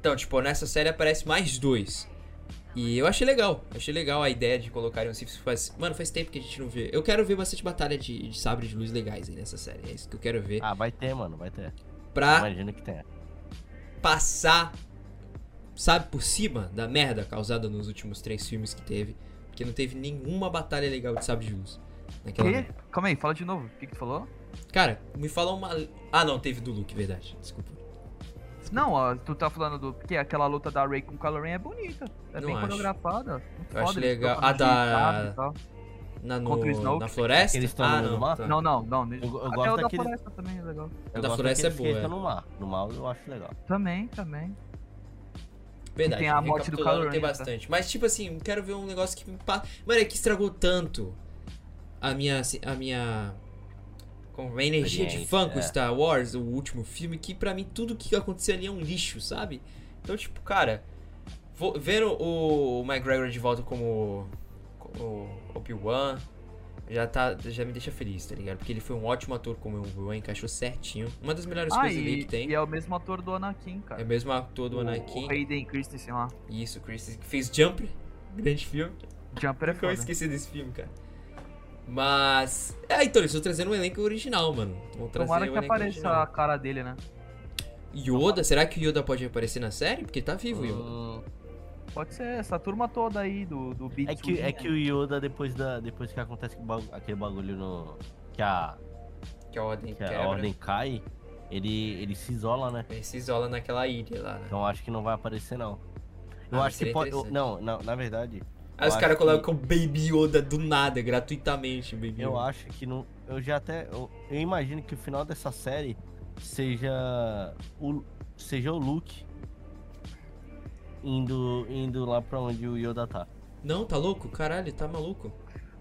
Então, tipo, nessa série aparece mais dois. E eu achei legal, achei legal a ideia de colocarem o Sith. Faz... Mano, faz tempo que a gente não vê. Eu quero ver bastante batalha de, de sabre de luz legais aí nessa série. É isso que eu quero ver. Ah, vai ter, mano, vai ter. pra Imagina que tem. passar, sabe, por cima da merda causada nos últimos três filmes que teve. Porque não teve nenhuma batalha legal de sabre de luz. Naquela Que? Calma aí, fala de novo. O que, que tu falou? Cara, me fala uma. Ah, não, teve do Luke, verdade. Desculpa. Não, ó, tu tá falando do. Porque aquela luta da Rey com o Kylo Ren é bonita. É Não bem acho. coreografada. Eu acho legal. A da- e. Na, no, Contra o Snoke? na floresta? Eles tão ah, no não. mar? tá. Não, não, não. Eu- eu Até gosto o da daquele- floresta também é legal. Eu da floresta é boa, estão no mar. No mar eu acho legal. Também, também. Verdade, tem a morte do Kylo tem Ren, tá? bastante. Mas, tipo assim, quero ver um negócio que me passa. Mano, é que estragou tanto a minha. A minha. Com a energia de fã com é. Star Wars, o último filme, que pra mim tudo que aconteceu ali é um lixo, sabe? Então, tipo, cara, vou, vendo o, McGregor de volta como, como Obi-Wan, já, tá, já me deixa feliz, tá ligado? Porque ele foi um ótimo ator como Obi-Wan, encaixou certinho. Uma das melhores Ah, coisas ali e, que tem. e é o mesmo ator do Anakin, cara. É o mesmo ator do O- Anakin. O Hayden Christensen lá. Isso, Chris, que fez Jumper, grande filme. Jumper é foda. esquecer desse filme, cara. Mas. É, então, eles estão trazendo um elenco original, mano. Vão trazer Tomara que apareça original. a cara dele, né? Yoda, será que o Yoda pode aparecer na série? Porque tá vivo o Yoda. Hum, Pode ser essa turma toda aí do, do Big é, que, é que o Yoda, depois, da, depois que acontece aquele bagu- aquele bagulho no. Que a, Que a ordem que a quebra. ordem cai, ele, ele se isola, né? Ele se isola naquela ilha lá, né? Então acho que não vai aparecer, não. Eu Ah, acho que pode. Não, não, na verdade. Aí os caras que- colocam o Baby Yoda do nada, gratuitamente. Baby Eu Yoda. acho que não. Eu já até. Eu, eu imagino que o final dessa série seja. O, seja o Luke indo, indo lá pra onde o Yoda tá. Não, tá louco? Caralho, tá maluco.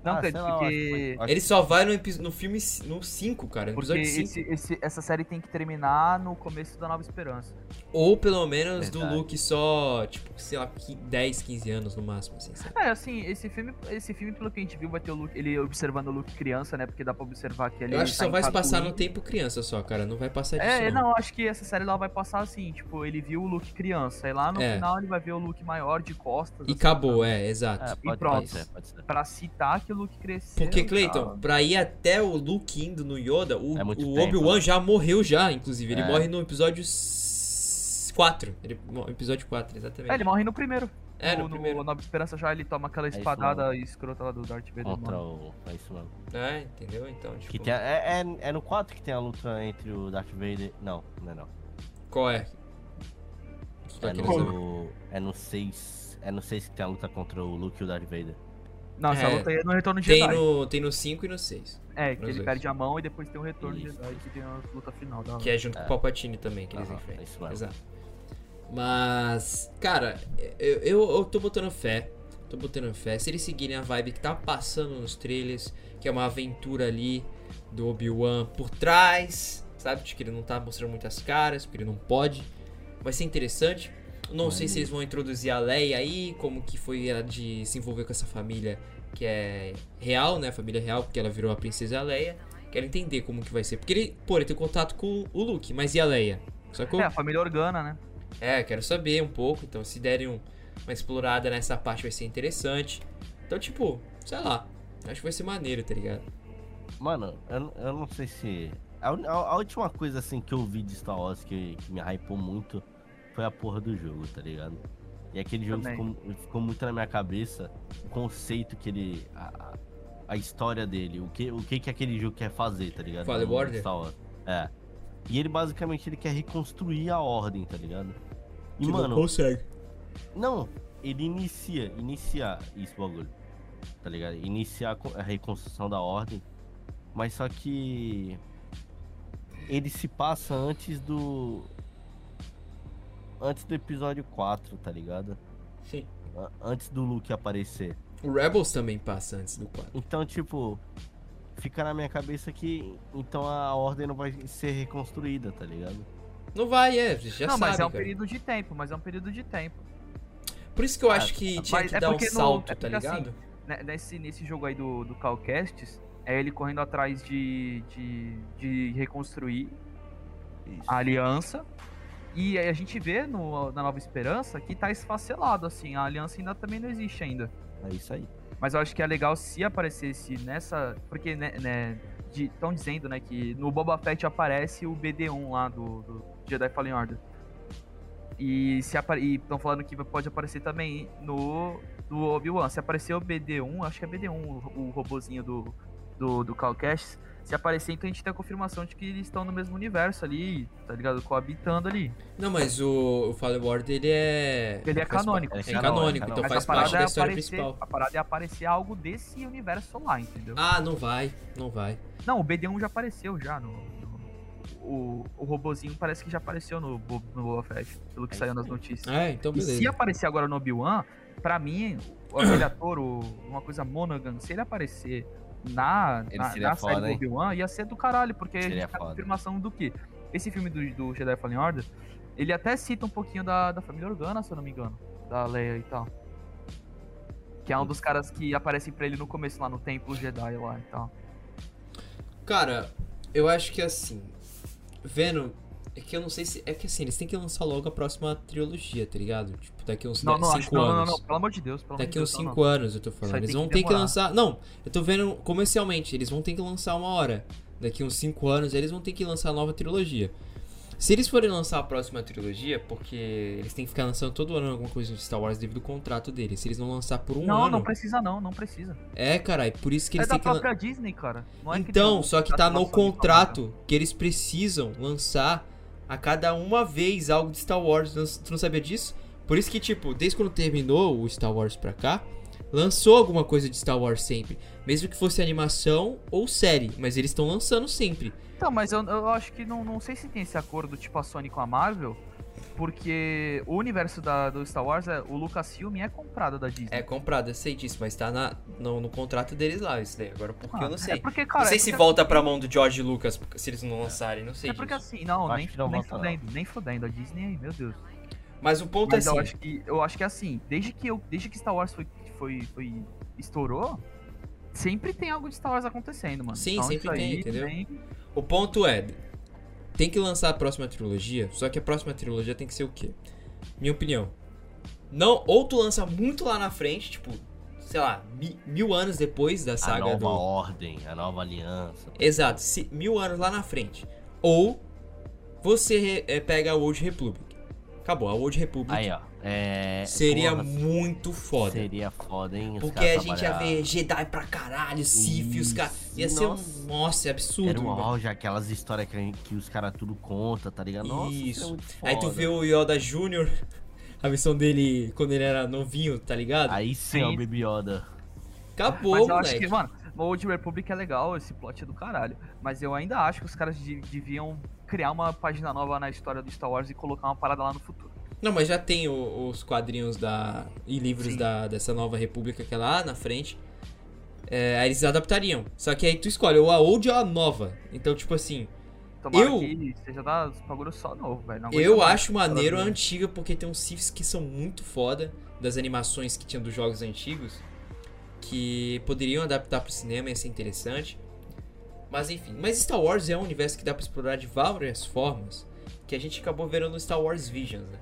Não, Ah, cara, lá, porque. foi- Ele só vai no, no filme no 5, cara. No Porque episódio 5. esse, esse- essa série tem que terminar no começo da Nova Esperança. Ou pelo menos do Verdade. Luke só, tipo, sei lá, qui- 10, 15 anos no máximo, assim, sabe? É, assim, esse filme, esse filme, pelo que a gente viu, vai ter o Luke, ele observando o Luke criança, né? Porque dá pra observar que ele Eu acho que tá só vai se passar no tempo criança só, cara. Não vai passar disso. É, não. não, acho que essa série ela vai passar assim, tipo, ele viu o Luke criança, e lá no É. final ele vai ver o Luke maior de costas. E assim, acabou, é, exato. É, pode, pronto. pode ser, pode ser. Pra citar que o Luke cresceu. Porque, Cleiton, tal. pra ir até o Luke indo no Yoda, o, É o tempo, Obi-Wan né? já morreu já, inclusive. Ele É. morre no episódio 4. Ele, no episódio 4, exatamente. É, ele morre no primeiro. É, no no, primeiro. Nova Esperança já ele toma aquela isso espadada escrota lá do Darth Vader. Contra mano. o. É isso mesmo. É, entendeu? Então, tipo... Que tem a- é, é, é no 4 que tem a luta entre o Darth Vader. Não, não é não. Qual é? Tá É no, é no 6. É no 6 que tem a luta contra o Luke e o Darth Vader. Não, essa É. luta aí é no Retorno de Tem Jedi. no, tem no 5 e no 6. É, que ele dois. perde a mão e depois tem o Retorno de Isso. Jedi, que tem a luta final da Que é junto com É. o Palpatine também, que eles Aham, enfrentam. é isso mesmo. Exato. Mas, cara, eu, eu, eu tô botando fé. Tô botando fé. Se eles seguirem a vibe que tá passando nos trailers, que é uma aventura ali do Obi-Wan por trás, sabe? De que ele não tá mostrando muitas caras, porque ele não pode. Vai ser interessante. Não sei se eles vão introduzir a Leia aí, como que foi ela de se envolver com essa família que é real, né? Família real, porque ela virou a princesa Leia. Quero entender como que vai ser. Porque ele, pô, ele tem contato com o Luke, mas e a Leia? Sacou? É, a família Organa, né? É, quero saber um pouco. Então, se derem um- uma explorada nessa parte, vai ser interessante. Então, tipo, sei lá. Acho que vai ser maneiro, tá ligado? Mano, eu, eu não sei se. A, a- a última coisa assim que eu vi de Star Wars que, que me hypou muito foi a porra do jogo, tá ligado? E aquele jogo ficou, ficou muito na minha cabeça, o conceito que ele. A, a- história dele, o que, o que que aquele jogo quer fazer, tá ligado? Fallen No mundo de Order? Star Wars. É. E ele basicamente ele quer reconstruir a ordem, tá ligado? E, Que mano, não consegue. não, ele inicia, inicia isso bagulho. Tá ligado? Iniciar a reconstrução da ordem. Mas só que ele se passa antes do antes do episódio 4, tá ligado? Sim. Antes do Luke aparecer. O Rebels também passa antes do 4. Então, tipo, fica na minha cabeça que então a ordem não vai ser reconstruída, tá ligado? Não vai, é, já não, sabe, mas é um cara. período de tempo, mas é um período de tempo. Por isso que eu Ah, acho que tinha mas que é dar um no- salto, é tá assim, ligado? Né, Nesse, nesse jogo aí do, do Calcastes, é ele correndo atrás de, de, de reconstruir a aliança. E a gente vê no, na Nova Esperança que tá esfacelado, assim, a aliança ainda também não existe ainda. É isso aí. Mas eu acho que é legal se aparecesse nessa. Porque, né, né estão dizendo, né, que no Boba Fett aparece o BD1 lá do, do Jedi Fallen Order. E estão falando que pode aparecer também no do Obi-Wan. Se aparecer o BD1, acho que é BD1, o, o robozinho do, do, do Cal Kestis, se aparecer, então a gente tem a confirmação de que eles estão no mesmo universo ali, tá ligado? Coabitando ali. Não, mas o, o Fallen Order, ele é... Ele é canônico. É, é canônico, então faz parte da história aparecer, principal. A parada é aparecer algo desse universo lá, entendeu? Ah, não vai, não vai. Não, o BD1 já apareceu já no... no o, o robozinho parece que já apareceu no, no Boba Fett, pelo que é saiu nas notícias. É, então beleza. E se aparecer agora no Obi-Wan, pra mim, aquele ator, o, uma coisa Monaghan, se ele aparecer na, na, na foda, série do Obi-Wan, ia ser do caralho, porque seria a gente tem a confirmação do que? Esse filme do, do Jedi Fallen Order, ele até cita um pouquinho da, da família Organa, se eu não me engano, da Leia e tal. Que é um dos caras que aparecem pra ele no começo lá no Templo Jedi lá e tal. Cara, eu acho que assim, vendo é que eu não sei se. É que assim, eles têm que lançar logo a próxima trilogia, tá ligado? Tipo, daqui uns 5 não, não, anos. Não, não, não, pelo amor de Deus. Pelo daqui uns 5 anos eu tô falando. Eles vão ter que lançar. Não, eu tô vendo comercialmente, eles vão ter que lançar uma hora. Daqui uns 5 anos eles vão ter que lançar a nova trilogia. Se eles forem lançar a próxima trilogia, porque eles têm que ficar lançando todo ano alguma coisa de Star Wars devido ao contrato deles. Se eles não lançar por um não, ano. Não, não precisa não, não precisa. É, caralho, por isso que eles é têm da que. própria Disney, cara. É então, que só que tá no contrato que eles precisam lançar a cada uma vez algo de Star Wars. Tu não sabia disso? Por isso que, tipo, desde quando terminou o Star Wars pra cá, lançou alguma coisa de Star Wars sempre. Mesmo que fosse animação ou série, mas eles estão lançando sempre. Então, mas eu, eu acho que não, não sei se tem esse acordo tipo a Sony com a Marvel, porque o universo da, do Star Wars, é, o Lucasfilm é comprado da Disney. É comprado, eu sei disso, mas tá na, no, no contrato deles lá, isso daí. Agora, por que ah, eu não sei. É porque, cara, não sei é se volta pra mão do George Lucas se eles não lançarem, não sei É porque disso. assim, não, nem, não nem fudendo, nem fudendo. A Disney, meu Deus. Mas o ponto mas é assim. Eu acho, que, eu acho que assim, desde que, eu, desde que Star Wars foi, foi, foi estourou, sempre tem algo de Star Wars acontecendo, mano. Sim, então, sempre tem, entendeu? Vem... O ponto é, tem que lançar a próxima trilogia, só que a próxima trilogia tem que ser o quê? Minha opinião. Não, ou tu lança muito lá na frente, tipo, sei lá, mi, mil anos depois da saga A nova do... ordem, a nova aliança. Exato, se, mil anos lá na frente. Ou você é, pega a Old Republic. Acabou, a Old Republic. Aí, ó. É... Seria Porra, muito foda. Seria foda, hein? Porque a gente ia ver Jedi pra caralho, Sith, os caras. Ia ser um. Nossa, é absurdo. Era um auge, aquelas histórias que, que os caras tudo conta, tá ligado? Nossa, isso. Aí tu vê o Yoda Jr., a missão dele quando ele era novinho, tá ligado? Aí sim, sim. é o Baby Yoda. Acabou, Mas eu moleque. acho que, mano, o Old Republic é legal, esse plot é do caralho. Mas eu ainda acho que os caras deviam criar uma página nova na história do Star Wars e colocar uma parada lá no futuro. Não, mas já tem o, os quadrinhos da e livros da, dessa nova república que é lá na frente. É, aí eles adaptariam. Só que aí tu escolhe ou a old ou a nova. Então, tipo assim. Tomara eu, que seja da bagulho só novo, velho. Eu acho maneiro a antiga porque tem uns Siths que são muito foda das animações que tinham dos jogos antigos. Que poderiam adaptar pro cinema, ia ser interessante. Mas enfim. Mas Star Wars é um universo que dá pra explorar de várias formas. Que a gente acabou vendo no Star Wars Visions, né?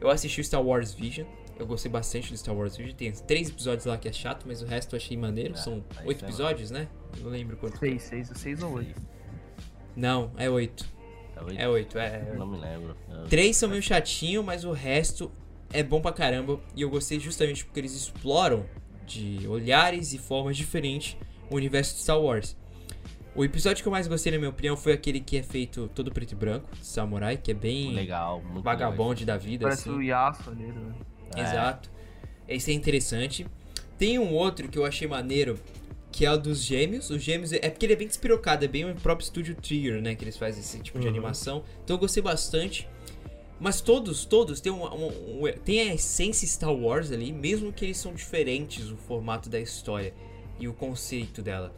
Eu assisti o Star Wars Vision. Eu gostei bastante do Star Wars Vision. Tem três episódios lá que é chato, mas o resto eu achei maneiro. É, São oito episódios, né? Eu não lembro quanto. Seis, seis, seis ou oito? Não, é oito. É oito, é. Eu não me lembro. Três são meio chatinho, mas o resto é bom pra caramba. E eu gostei justamente porque eles exploram de olhares e formas diferentes o universo de Star Wars. O episódio que eu mais gostei, na minha opinião, foi aquele que é feito todo preto e branco, Samurai, que é bem legal, muito vagabonde da vida. Parece assim. o Yasuo ali, né? Exato. Esse é interessante. Tem um outro que eu achei maneiro, que é o dos gêmeos. Os gêmeos é porque ele é bem despirocado, é bem o próprio estúdio Trigger, né? Que eles fazem esse tipo de Uhum. animação. Então eu gostei bastante. Mas todos, todos têm, uma, um, um- tem a essência Star Wars ali, mesmo que eles são diferentes o formato da história e o conceito dela.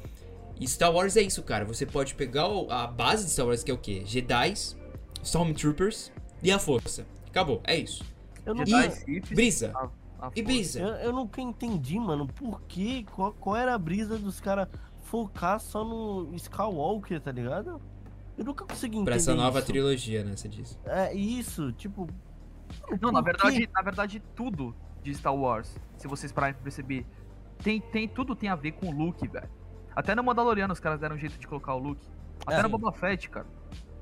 E Star Wars é isso, cara. Você pode pegar a base de Star Wars, que é o quê? Jedis, Stormtroopers e a Força. Acabou, é isso. Eu não, Jedi, E- Sith, Brisa. a- a E brisa. eu, eu nunca entendi, mano, por que, qual, qual era a brisa dos caras focar só no Skywalker, tá ligado? Eu nunca consegui entender Pra essa nova isso. trilogia, né? Você diz. É isso, tipo. Não, na verdade, na verdade, tudo de Star Wars, se vocês pararem pra perceber, tem, tem, tudo tem a ver com o Luke, velho. Até no Mandaloriano os caras deram um jeito de colocar o Luke. Até É. no Boba Fett, cara.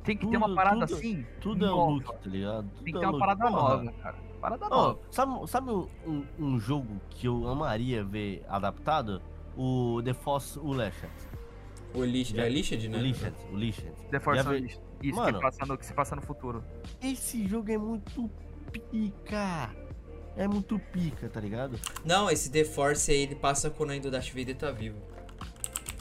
Tem que ter Tudo- uma parada tudo- assim. Tudo é o nova. Luke, tá ligado? Tudo Tem que é ter uma parada Porra. nova, cara. Parada Ó, nova. sabe, sabe um, um- um jogo que eu amaria ver adaptado? O The Force Unleashed. O Já- é Lished, né? O Unleashed. O Unleashed. The Force Unleashed. Isso Mano. que, passa no, que se passa no futuro. Esse jogo é muito pica. É muito pica, tá ligado? Não, esse The Force aí, ele passa quando ainda o Darth Vader tá vivo.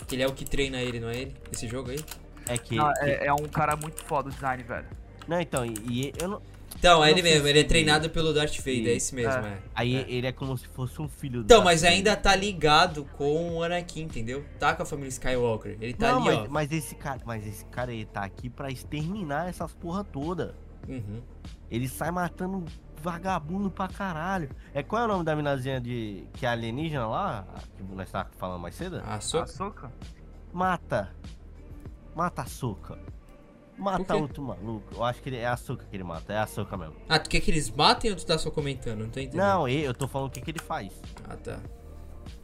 Que ele é o que treina ele, não é ele? Esse jogo aí? É que. Não, que- é, é um cara muito foda o design, velho. Não, então, e, e eu não. Então, é Não ele mesmo, ele é ele- treinado pelo Darth Vader, é esse mesmo, É. é. Aí É. ele é como se fosse um filho do Então, Darth mas Vader. ainda tá ligado com o Anakin, entendeu? Tá com a família Skywalker. Ele tá não, ali, mas, ó. mas esse cara, mas esse cara ele tá aqui pra exterminar essas porra toda. Uhum. Ele sai matando vagabundo pra caralho. É qual é o nome da minazinha de que é alienígena lá, que nós tá falando mais cedo? Só. A Soca? Mata. Mata a Soca. Por Mata outro maluco. Eu acho que ele- é a Soca que ele mata, é a Soca mesmo. Ah, tu quer que eles matem ou tu tá só comentando? Não tô entendendo. Não, eu, tô falando o que que ele faz. Ah, tá.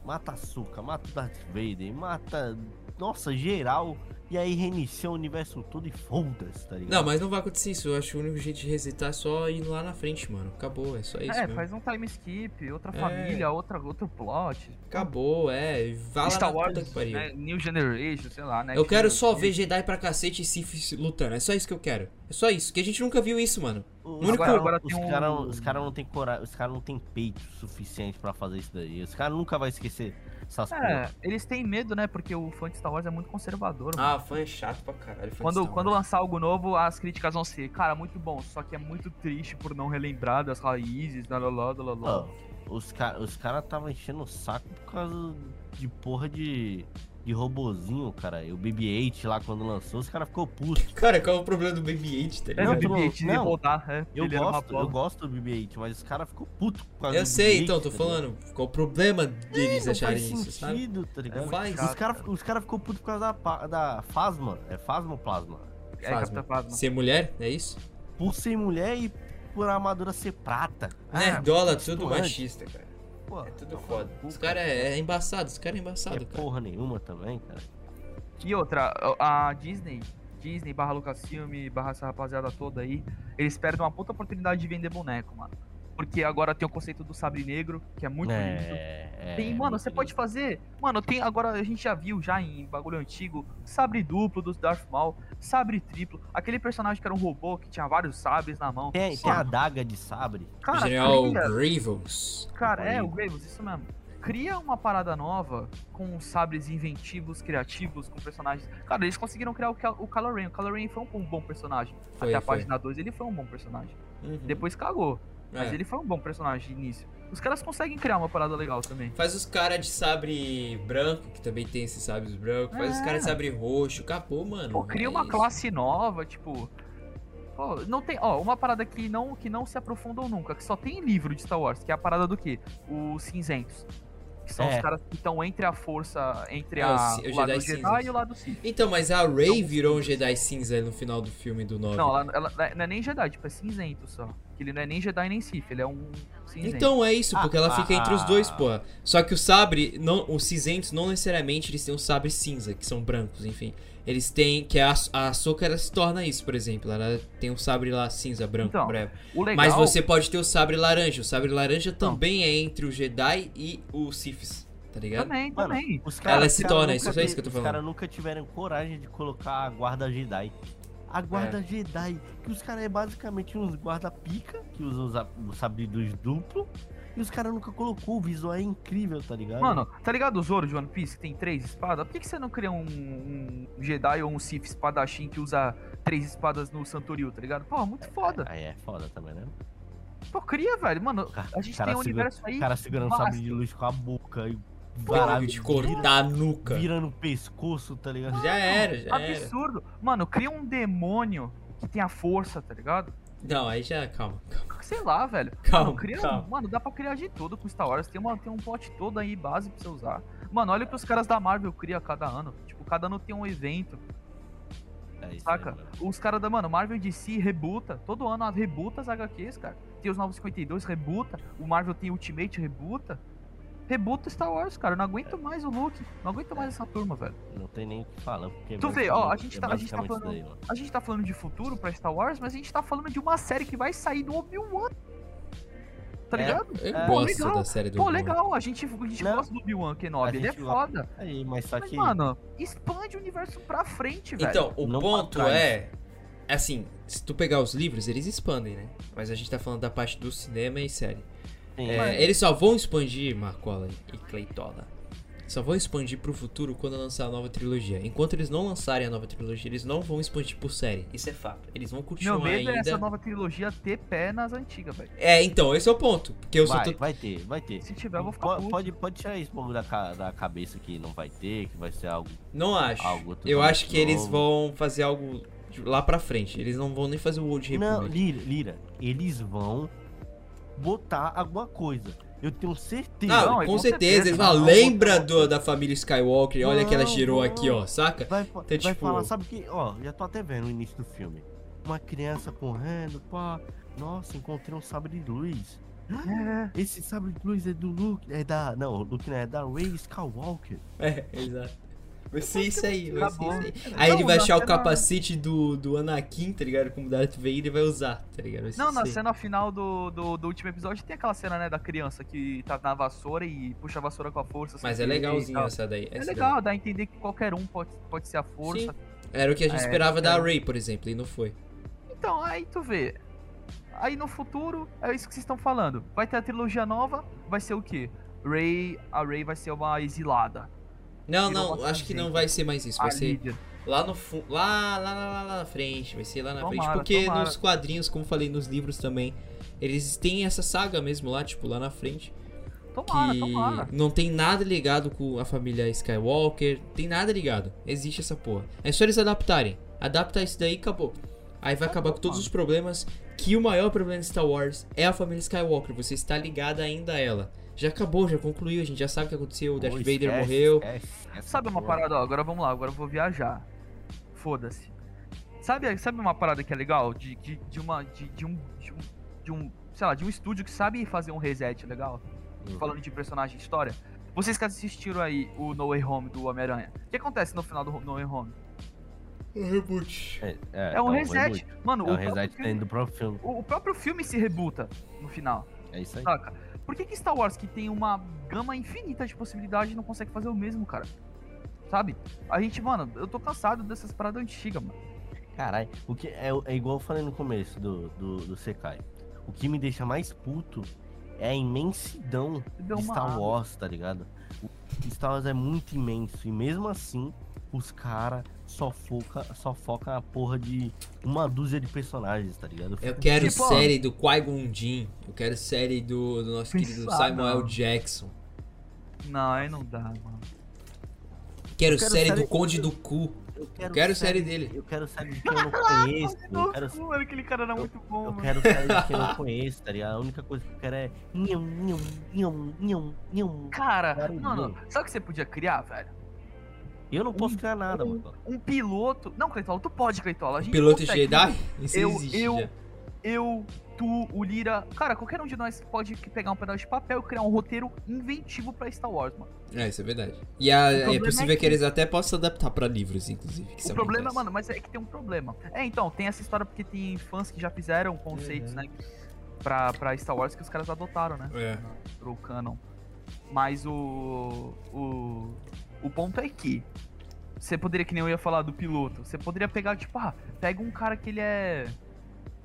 Mata a Soca, mata o Darth Vader, mata nossa geral e aí reinicia o universo todo e foda-se, tá ligado? Não, mas não vai acontecer isso. Eu acho que o único jeito de resetar é só ir lá na frente, mano. Acabou, é só isso É, mesmo. faz um time skip, outra É. família, outra, outro plot. Acabou, é. Vai lá Star na Wars, puta que pariu. né, New Generation, sei lá, né? Eu quero só ver Jedi pra cacete e Sith lutando. É só isso que eu quero. É só isso. Que a gente nunca viu isso, mano. Os único- caras agora os tem um- cara, os cara não tem coragem, os caras não tem peito suficiente pra fazer isso daí. Os caras nunca vai esquecer essas É, eles têm medo, né? Porque o fã de Star Wars é muito conservador. mano. Ah, fã é chato pra caralho. Quando, quando lançar algo novo, as críticas vão ser, cara, muito bom, só que é muito triste por não relembrar das raízes, lá, lá, lá, lá, lá. Ó, os caras os cara tava enchendo o saco por causa de porra de, de robozinho, cara. E o BB-8 lá quando lançou, os caras ficou puto. Cara, qual é o problema do BB-8, tá É, ligado? Não, não- BB-8 de não. voltar, é. Eu ele gosto, eu gosto do BB-8, mas os caras ficou puto por causa Eu sei, BB-8, então, tô tá falando. Qual o problema deles Não acharem isso, sabe? sentido, tá ligado? Não faz. Os caras os cara ficou puto por causa da, da Phasma. É Phasma ou Plasma? É, Phasma. Ser mulher, é isso? Por ser mulher e por a armadura ser prata. Nerdola, Ah, tudo estudante. machista, cara. Pô, É tudo foda. cu, Os caras é, é embaçado, os caras é É embaçado, cara. porra nenhuma também, cara. E outra, a Disney, Disney barra Lucasfilm, barra essa rapaziada toda aí, eles perdem uma puta oportunidade de vender boneco, mano. Porque agora tem o conceito do sabre negro, que é muito lindo. É, é, Tem, mano, muito você pode fazer. Mano, tem. Agora a gente já viu já em bagulho antigo. Sabre duplo dos Darth Maul, sabre triplo. Aquele personagem que era um robô que tinha vários sabres na mão. Tem, tem a Mano, daga de sabre. cara, General cria, Grievous. cara, é, o Grievous. Graves, isso mesmo. Cria uma parada nova com sabres inventivos, criativos, com personagens. Cara, eles conseguiram criar o, Cal- o Kylo Ren. O Kylo Ren foi um, um bom personagem. Foi, Até a foi. página 2 ele foi um bom personagem. Uhum. Depois cagou. Mas É. ele foi um bom personagem de início. Os caras conseguem criar uma parada legal também. Faz os caras de sabre branco, que também tem esses sabres brancos. Faz os É. caras de sabre roxo. Acabou, mano. Pô, cria É uma classe nova, tipo. Pô, não tem. Ó, uma parada que não, que não se aprofundam nunca, que só tem livro de Star Wars, que é a parada do quê? Os cinzentos. Que são É. os caras que estão entre a força, entre É, a, o o lado Jedi Jedi e o lado Sith. Então, mas a Rey virou um Jedi cinza no final do filme do 9. Não, ela, ela não é nem Jedi, tipo, é cinzento só. Que ele não é nem Jedi nem Sith, ele é um cinzento. Então é isso, porque Ah, ela fica ah, entre os dois, ah. porra. Só que o sabre, não, os cinzentos não necessariamente eles têm um sabre cinza, que são brancos, enfim. Eles têm, que a, a Ahsoka ela se torna isso, por exemplo. Ela tem um sabre lá cinza, branco, Então, breve. o legal. Mas você pode ter o sabre laranja. O sabre laranja Não. também é entre o Jedi e os Siths, tá ligado? Também, Mano, também. Os Ela caras- se os torna, isso é isso que eu tô Os falando. caras nunca tiveram coragem de colocar a guarda Jedi. A guarda É. Jedi, que os caras é basicamente uns guarda-pica, que usam os, a- o sabre dos duplo. E os caras nunca colocou, o visual é incrível, tá ligado? Mano, tá ligado o Zoro de One Piece, que tem três espadas? Por que, que você não cria um, um Jedi ou um Sith espadachim que usa três espadas no Santoril, tá ligado? Pô, muito foda. Aí é foda também, né? Pô, cria, velho. Mano, a gente tem um segura- universo aí. O cara segurando vasto. sabre de luz com a boca e Caralho, de cortar a nuca. vira no pescoço, tá ligado? Já era, já era. Absurdo. Mano, cria um demônio que tem a força, tá ligado? Não, aí já, calma, calma. Sei lá, velho. Calma, mano, cria, calma. mano, dá pra criar de tudo com Star Wars. Tem, uma, tem um plot todo aí, base pra você usar. Mano, olha o que os caras da Marvel criam a cada ano. Tipo, cada ano tem um evento. É isso Saca? aí. Os caras da, mano, Marvel DC rebuta. Todo ano rebuta as HQs, cara. Tem os Novos 52, rebuta. O Marvel tem Ultimate, rebuta. Rebuta Star Wars, cara. Eu não aguento mais o Luke. Não aguento mais essa turma, velho. Não tem nem o que falar. Porque Tu vê, ó, a gente é tá- a gente tá basicamente falando- daí. A gente tá falando de futuro pra Star Wars, mas a gente tá falando de uma série que vai sair do Obi-Wan. Tá É. ligado? Eu É. gosto legal. da série do Pô, legal, a gente, a gente Não. gosta do Obi-Wan Kenobi, ele é foda. Aí, mas só Mas, que. mano, expande o universo pra frente, velho. Então, o Não ponto é. Assim, se tu pegar os livros, eles expandem, né? Mas a gente tá falando da parte do cinema e série. É, eles só vão expandir, Marcola e Claytola. Só vão expandir pro futuro quando lançar a nova trilogia. Enquanto eles não lançarem a nova trilogia, eles não vão expandir por série. Isso é fato. Eles vão continuar Meu medo é ainda. essa nova trilogia ter pé nas antigas, velho. É, então, esse é o ponto. Porque eu só vai, tô. vai ter, vai ter. Se tiver, eu vou ficar Po- puto. pode, pode tirar isso pouco da, ca- da cabeça que não vai ter, que vai ser algo. Não acho. Algo eu acho que eles vão fazer algo lá pra frente. Eles não vão nem fazer o Old Não, Republic. Lira, Lira, eles vão botar alguma coisa. Eu tenho certeza. Não, Não, com com certeza. certeza, Eles falam, não, lembra não. do- da família Skywalker? Olha que ela Não, girou não. aqui, ó, saca? Vai, Então, vai tipo- falar, sabe que, ó, já tô até vendo o início do filme. Uma criança correndo, pá. Nossa, encontrei um sabre de luz. É. Esse sabre de luz é do Luke, é da. Não, o Luke não é da Ray Skywalker. É, exato. Vai ser isso aí, vai ser isso aí. Aí ele Não, vai na achar o capacete do, do Anakin, tá ligado? Como Darth Vader e vai usar, tá ligado? Vai Não, na aí. cena final do, do, do último episódio tem aquela cena, né, da criança que tá na vassoura e puxa a vassoura com a força. Mas é legalzinho essa daí. É essa legal, dá a entender que qualquer um pode, pode ser a força. Sim. daí. Era o que a gente É, esperava da é. Rey, por exemplo, e não foi. Então, aí tu vê. Aí no futuro, é isso que vocês estão falando. Vai ter a trilogia nova, vai ser o quê? Ray, a Ray vai ser uma exilada. Não, não, acho que não vai ser mais isso. Vai ser lá no fundo. Lá, lá, lá, lá, na frente. Vai ser lá na frente. Tomara, Porque tomara. nos quadrinhos, como falei nos livros também, eles têm essa saga mesmo lá, tipo, lá na frente. Tomara, que tomara. não tem nada ligado com a família Skywalker, tem nada ligado. Existe essa porra. É só eles adaptarem. Adapta isso daí e acabou. Aí vai acabar com todos mano. os problemas. Que o maior problema de Star Wars é a família Skywalker. Você está ligado ainda a ela. Já acabou, já concluiu, a gente já sabe o que aconteceu. O Darth Vader esquece, morreu. esquece, essa Sabe uma porra. parada, ó, agora vamos lá, agora eu vou viajar. Foda-se. Sabe, sabe uma parada que é legal? De, de, de uma. De, de um, de um. De um. Sei lá, de um estúdio que sabe fazer um reset legal. Hum. Falando de personagem e história. Vocês que assistiram aí o No Way Home do Homem-Aranha. O que acontece no final do No Way Home? Reboot. É, É um não, reset. reboot. Mano, É o, um próprio reset filme, dentro do próprio filme. o, o próprio filme se rebuta no final. É isso aí. Saca? Por que, que Star Wars, que tem uma gama infinita de possibilidades, não consegue fazer o mesmo, cara? Sabe? A gente, mano, eu tô cansado dessas paradas antigas, mano. Caralho, o que é, é igual eu falei no começo do, do, do Sekai. O que me deixa mais puto é a imensidão de Star água. Wars, tá ligado? O Star Wars é muito imenso e mesmo assim os caras só foca, só foca na porra de uma dúzia de personagens, tá ligado? Eu quero Tipo, série do Qui-Gon Jinn. Eu quero série do, do nosso querido Ah, Samuel não. Jackson. Não, aí não dá, mano. Quero, quero série, série- do Conde do Cu. Eu Eu quero série dele. Eu quero série de quem eu não conheço. eu quero, aquele cara era muito bom, eu mano. quero série de quem eu não conheço, tá ligado? A única coisa que eu quero é. Nham, nham, nham, nham, nham. Cara, Quero mano, sabe o que você podia criar, velho? Eu não posso criar nada, um, mano. um piloto. Não, Cleitola, tu pode, Cleitola. A gente Piloto consegue. Jedi? Isso Eu- existe eu- já. Eu, tu, o Lira. Cara, qualquer um de nós pode pegar um pedaço de papel e criar um roteiro inventivo pra Star Wars, mano. É, isso é verdade. E a- é problema possível é que que- eles até possam adaptar pra livros, inclusive. o problema, mano, mas é que tem um problema. É, então, tem essa história porque tem fãs que já fizeram conceitos, Uhum. né? Pra, pra Star Wars que os caras adotaram, né? É. Pro canon. Mas o. O. O ponto é que. Você poderia, que nem eu ia falar do piloto, você poderia pegar, tipo, ah, pega um cara que ele é.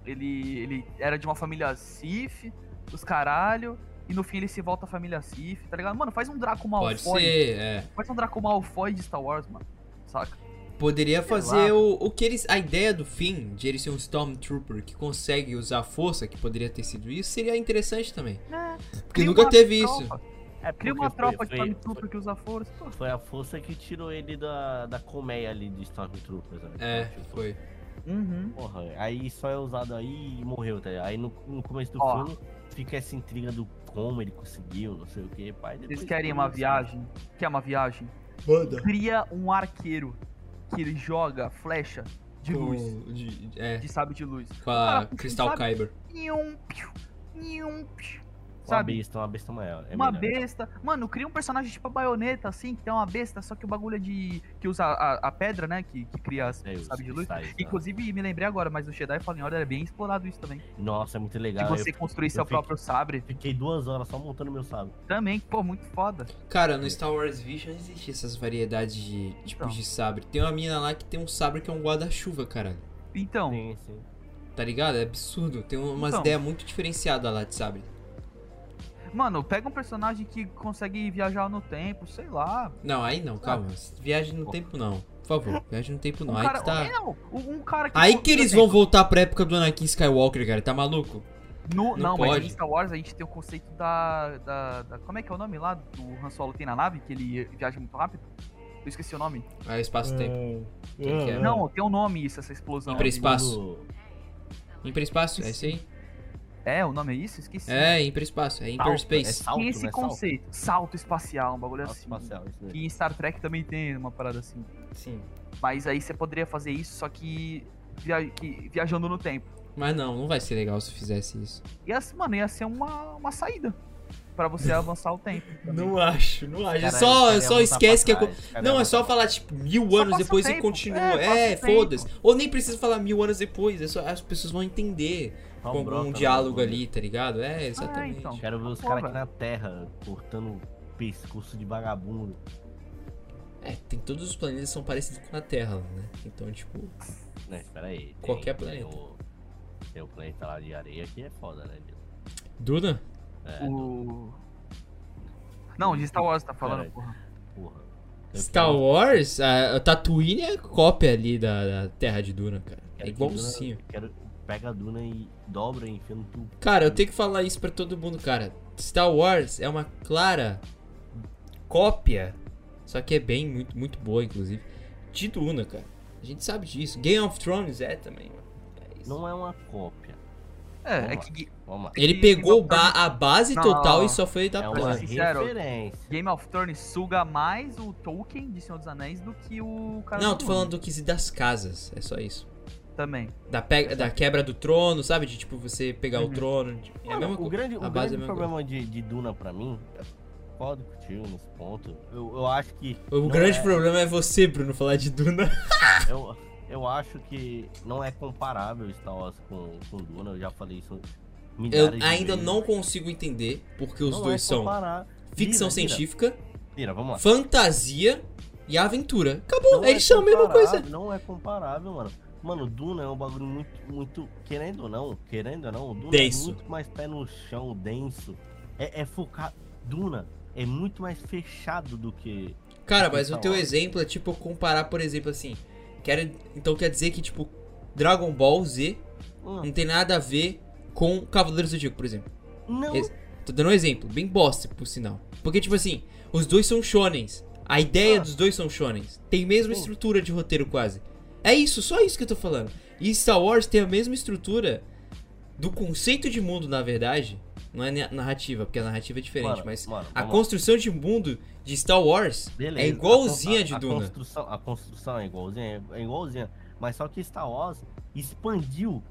Ele. Ele era de uma família Sith, os caralho, e no fim ele se volta à família Sith, tá ligado? Mano, faz um Draco Malfoy. Pode ser, é. Faz um Draco Malfoy de Star Wars, mano. Saca? Poderia fazer o, o que eles. A ideia do fim, de ele ser um Stormtrooper que consegue usar a força, que poderia ter sido isso, seria interessante também. É. Porque Cria nunca uma teve isso. Tropa. É Cria uma foi- tropa de foi, Stormtrooper que usa força. Pô, foi a força que tirou ele da, da colmeia ali de Stormtroopers. né? É, Tipo, foi. Uhum. Porra, aí só é usado aí e morreu, tá ligado? Aí no, no começo do Ó. filme fica essa intriga do como ele conseguiu, não sei o que, pai. Vocês querem uma viagem? Quer uma viagem? Manda. Cria um arqueiro que ele joga flecha de com- luz. de- é, De sabre de luz. com a cara puxa Crystal sabre, Kyber. nhum, piu, nhum, piu, Uma Sabe? besta, uma besta maior. é uma melhor. besta. Mano, cria um personagem tipo a baioneta, assim, que tem uma besta, só que o bagulho é de. que usa a, a pedra, né? Que, que cria as É, sabe de luz. cristais, né? Inclusive, me lembrei agora, mas o Jedi Fallen Order é bem explorado isso também. Nossa, é muito De legal. você eu construir eu seu fiquei- próprio sabre. fiquei duas horas só montando meu sábio. Também, pô, muito foda. Cara, no Star Wars Vision existe essas variedades de tipos Então. de sabre. Tem uma mina lá que tem um sabre que é um guarda-chuva, caralho. Então, Sim, sim. Tá ligado? É absurdo. Tem umas Então. ideias muito diferenciadas lá de sabre. Mano, pega um personagem que consegue viajar no tempo, sei lá. Não, aí não, calma. Viagem no tempo não. Por favor, viagem no tempo não. Um Aí cara, que tá. é, não, um, cara que. Aí que eles vão voltar pra época do Anakin Skywalker, cara. Tá maluco? No, Não não, mas em Star Wars a gente tem o conceito da, da, da- Como é que é o nome lá do Han Solo tem na nave? Que ele viaja muito rápido? Eu esqueci o nome. Aí espaço-tempo. Quem que é? Não, tem um nome isso, essa explosão. Hiperespaço. Hiperespaço, é isso aí? É, o nome é isso? Esqueci. É, hiperespaço. É É hyperspace. salto, Tem esse né? Salto. conceito. Salto espacial, um bagulho Salto assim. espacial, isso mesmo. E em Star Trek também tem uma parada assim. Sim. Mas aí você poderia fazer isso, só que, via- que viajando no tempo. Mas não, não vai ser legal se fizesse isso. Ia, mano, ia ser uma, uma saída pra você avançar o tempo. também. Não acho, não acho. Cara, só só esquece que é. trás, co- cara, Não, é só falar, tipo, mil anos depois o e tempo. continua. É, É, foda-se. Ou nem precisa falar mil anos depois. É só, as pessoas vão entender Com algum no diálogo ali, tá ligado? É, exatamente. então. Quero ver os caras aqui na terra cortando pescoço de vagabundo. É, tem todos os planetas são parecidos com a Terra, né? Então, tipo, Né, espera aí. tem- Qualquer tem planeta. o- Tem o planeta lá de areia que é foda, né? Duna? É, O. Não, de Star Wars tá falando, Caralho. porra. porra. Star Wars, a, a Tatooine é cópia ali da, da Terra de Duna, cara. É quero que igualzinho. Duna- Quero, pega a Duna e dobra e enfia no tubo. Cara, eu tenho que falar isso pra todo mundo, cara. Star Wars é uma clara cópia, só que é bem, muito, muito boa, inclusive, de Duna, cara. A gente sabe disso. Game of Thrones é também, mano. É isso. Não é uma cópia. É, é Vamos que Vamos lá. Ele que pegou ba- a base Não. total e só foi É da uma pra. sincero. Game of Thrones suga mais o Tolkien de Senhor dos Anéis do que o cara Não, do tô Dune falando do quesito das casas, é só isso. Também. Da, pe- da quebra do trono, sabe? De tipo você pegar o Uhum. trono. tipo, é a Mano, mesma o coisa. grande, A o grande é problema de, de Duna pra mim, pode contigo nesse ponto. Eu, eu acho que. O não grande é- problema é você, Bruno, falar de Duna. Eu, eu acho que não é comparável Star Wars com, com Duna, eu já falei isso Eu de ainda vezes. não consigo entender porque os Não dois é são comparar. ficção vira, científica, vamos lá. fantasia e aventura. Acabou, Não eles é são a mesma coisa. Não é comparável, mano. Mano, Duna é um bagulho muito, muito. Querendo ou não, querendo ou não, Duna Denso. é muito mais pé no chão, denso. É, é focado. Duna é muito mais fechado do que. Cara, mas o teu exemplo é tipo comparar, por exemplo, assim. Quero, então quer dizer que, tipo, Dragon Ball Z Hum, não tem nada a ver com Cavaleiros do Zodíaco, por exemplo. não, Esse- Tô dando um exemplo, bem bosta, por sinal. Porque, tipo assim, os dois são shonens. A ideia Ah. dos dois são shonens. Tem mesma Sim. estrutura de roteiro, quase. É isso, só isso que eu tô falando. E Star Wars tem a mesma estrutura do conceito de mundo, na verdade. Não é na- narrativa, porque a narrativa é diferente, Mano, mas mano, a vamos lá. construção de mundo de Star Wars Beleza, é igualzinha a, de a Duna. Construção, a construção é igualzinha, é igualzinha. Mas só que Star Wars expandiu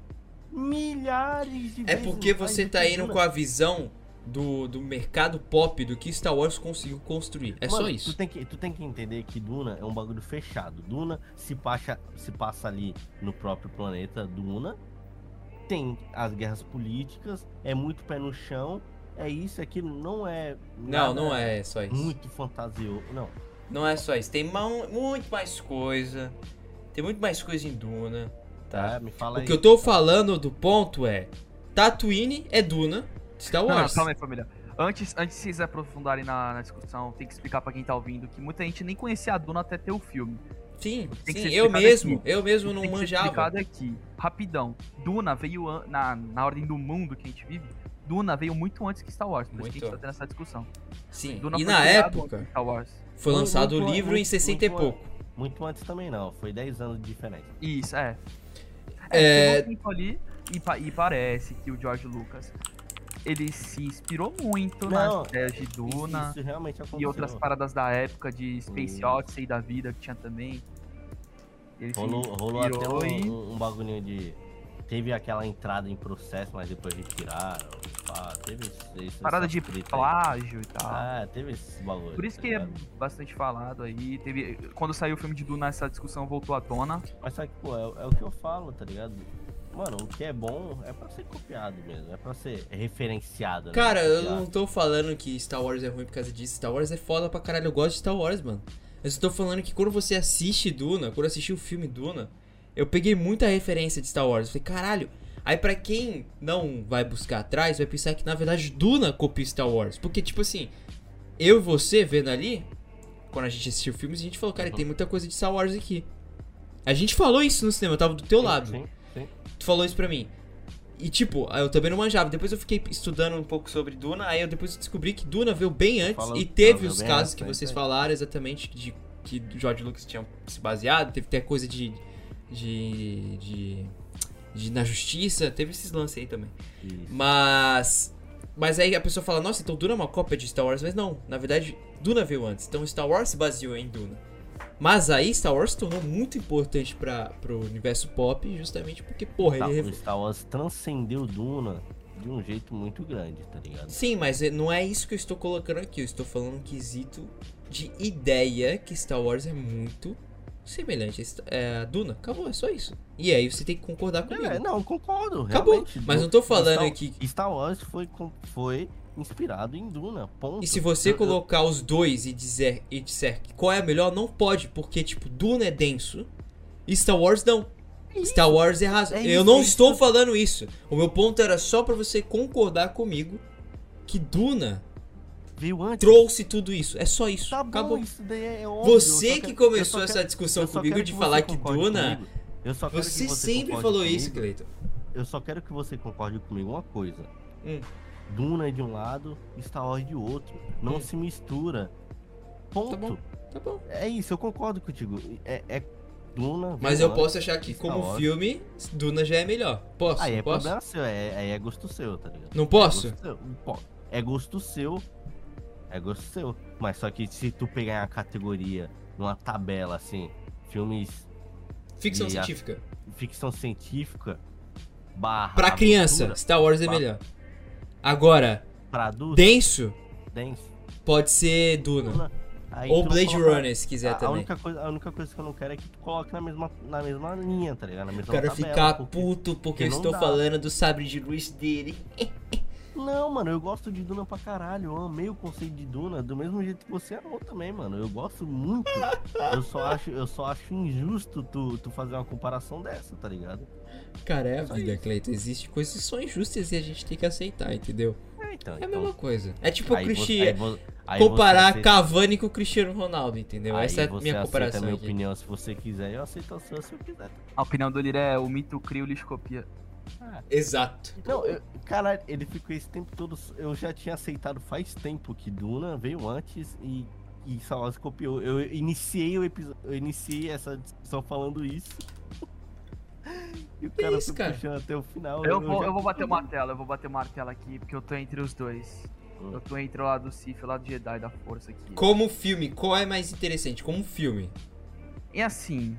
milhares de É porque você tá indo com a visão do, do mercado pop, do que Star Wars conseguiu construir. É Mano, só isso. Tu tem, que, tu tem que entender que Duna é um bagulho fechado. Duna se passa, se passa ali no próprio planeta Duna. Tem as guerras políticas, é muito pé no chão. É isso, aquilo não é. Não, não é só isso. Muito fantasioso. Não. Não é só isso. Tem muito mais coisa. Tem muito mais coisa em Duna. Tá? Tá? Me fala O aí. que eu tô falando do ponto é. Tatooine é Duna. Star Não, não, Wars. calma aí, família. Antes, antes de vocês aprofundarem na, na discussão, tem que explicar pra quem tá ouvindo que muita gente nem conhecia a Duna até ter o filme. sim, sim. Eu mesmo. aqui. Eu mesmo não tem manjava. explicado aqui, rapidão. Duna veio an- na, na ordem do mundo que a gente vive. Duna veio muito antes que Star Wars, por isso que a gente Muito. tá tendo essa discussão. Sim. Duna E foi na época, antes de Star Wars. foi Muito- lançado o muito- livro em muito- 60 e muito- pouco. Muito antes também não. Foi 10 anos de diferença. Isso, é. É- É, um ali e, pa- e parece que o George Lucas ele se inspirou muito Não, nas ideias de Duna Isso, isso e outras paradas da época de Space Sim. Odyssey da vida que tinha também. Ele se Rolou, rolou até e- um, um bagulhinho de. Teve aquela entrada em processo, mas depois retiraram. Pá, teve esse, Parada de treta aí. plágio e tal. Ah, teve esse bagulho. Por isso tá que é ligado? bastante falado aí. Teve, quando saiu o filme de Duna, essa discussão voltou à tona. Mas sabe que, pô, é, é o que eu falo, tá ligado? Mano, o que é bom é pra ser copiado mesmo, é pra ser referenciado. né? Cara, eu não tô falando que Star Wars é ruim por causa disso. Star Wars é foda pra caralho. Eu gosto de Star Wars, mano. Eu só tô falando que quando você assiste Duna, quando eu assisti o filme Duna, eu peguei muita referência de Star Wars. Eu falei, caralho. Aí pra quem não vai buscar atrás, vai pensar que na verdade Duna copia Star Wars. Porque, tipo assim, eu e você vendo ali, quando a gente assistiu filmes, a gente falou, cara, Uhum. tem muita coisa de Star Wars aqui. A gente falou isso no cinema, eu tava do teu Sim, lado. Sim, falou isso pra mim. E tipo, eu também não manjava. Depois eu fiquei estudando um pouco sobre Duna, aí eu depois descobri que Duna veio bem antes Falou- e teve os casos antes, que né? vocês É. falaram exatamente de que George Lucas tinha se baseado, teve até coisa de de de, de na justiça, teve esses lances aí também. Isso. Mas mas aí a pessoa fala: "Nossa, então Duna é uma cópia de Star Wars", mas não, na verdade, Duna veio antes. Então Star Wars se baseou em Duna. Mas aí Star Wars se tornou muito importante para pro universo pop, justamente porque, porra, Tá, ele o Star Wars transcendeu Duna de um jeito muito grande, tá ligado? Sim, mas é- não é isso que eu estou colocando aqui. Eu estou falando um quesito de ideia que Star Wars é muito semelhante a é, a Duna. Acabou, é só isso. E aí você tem que concordar comigo. É, não, concordo. Acabou. Mas não tô falando Star, aqui- Star Wars foi, foi inspirado em Duna, ponto. E se você colocar os dois e dizer, e disser qual é a melhor, não pode, porque, tipo, Duna é denso e Star Wars não. Star Wars é raso. É eu isso, não é isso. estou falando isso. O meu ponto era só pra você concordar comigo que Duna Veio antes. trouxe tudo isso. É só isso. Tá bom, Acabou. isso é óbvio. Você que quero- começou essa quero- discussão comigo de que falar que Duna. comigo. Eu só quero Você que você sempre falou comigo. isso, Cleiton. Eu só quero que você concorde comigo uma coisa. Hum. Duna é de um lado, Star Wars de outro. Não se mistura. Ponto. Tá bom. Tá bom. É isso, eu concordo contigo. É, é Duna. Mas eu posso achar que, Star como Wars. filme, Duna já é melhor. Posso? Aí é posso? problema seu, é, aí é gosto seu, tá ligado? Não posso? É gosto seu. Po- É gosto seu. É gosto seu. Mas só que se tu pegar uma categoria, numa tabela assim, filmes Ficção E a- científica. ficção científica barra. Pra criança, aventura, Star Wars é Pra- melhor. Agora, denso denso. pode ser Duna. Duna. Ou Blade colocar- Runner, se quiser a, a também. única coisa, a única coisa que eu não quero é que tu coloque na mesma, na mesma linha, tá ligado? Na mesma Eu quero tabela, ficar porque- puto porque porque eu estou dá. falando do sabre de luz dele. Não, mano, eu gosto de Duna pra caralho. Eu amei o conceito de Duna do mesmo jeito que você amou também, mano. Eu gosto muito. eu só acho, eu só acho injusto tu, tu fazer uma comparação dessa, tá ligado? Cara, é a vida. Cleiton. Existem coisas que são injustias e a gente tem que aceitar, entendeu? É, então. É a então mesma coisa. É tipo o você- Cristiano. aí Comparar aceita- Cavani com o Cristiano Ronaldo, entendeu? aí Essa é a minha comparação a minha aqui. opinião se você quiser, eu aceito a sua se eu quiser. A opinião do Lira é o mito cria, o lixo copia. Exato. Não, eu, caralho, ele ficou esse tempo todo. Eu já tinha aceitado faz tempo que Duna veio antes e, e Wars copiou. Eu iniciei o episódio. Eu iniciei essa discussão falando isso. E o cara isso, cara? puxando até o final. Eu vou, já- eu vou bater o martelo, eu vou bater o martelo aqui, porque eu tô entre os dois. Hum. Eu tô entre o lado do Sith e o lado Jedi da força aqui. Como filme, qual é mais interessante? Como filme? E assim,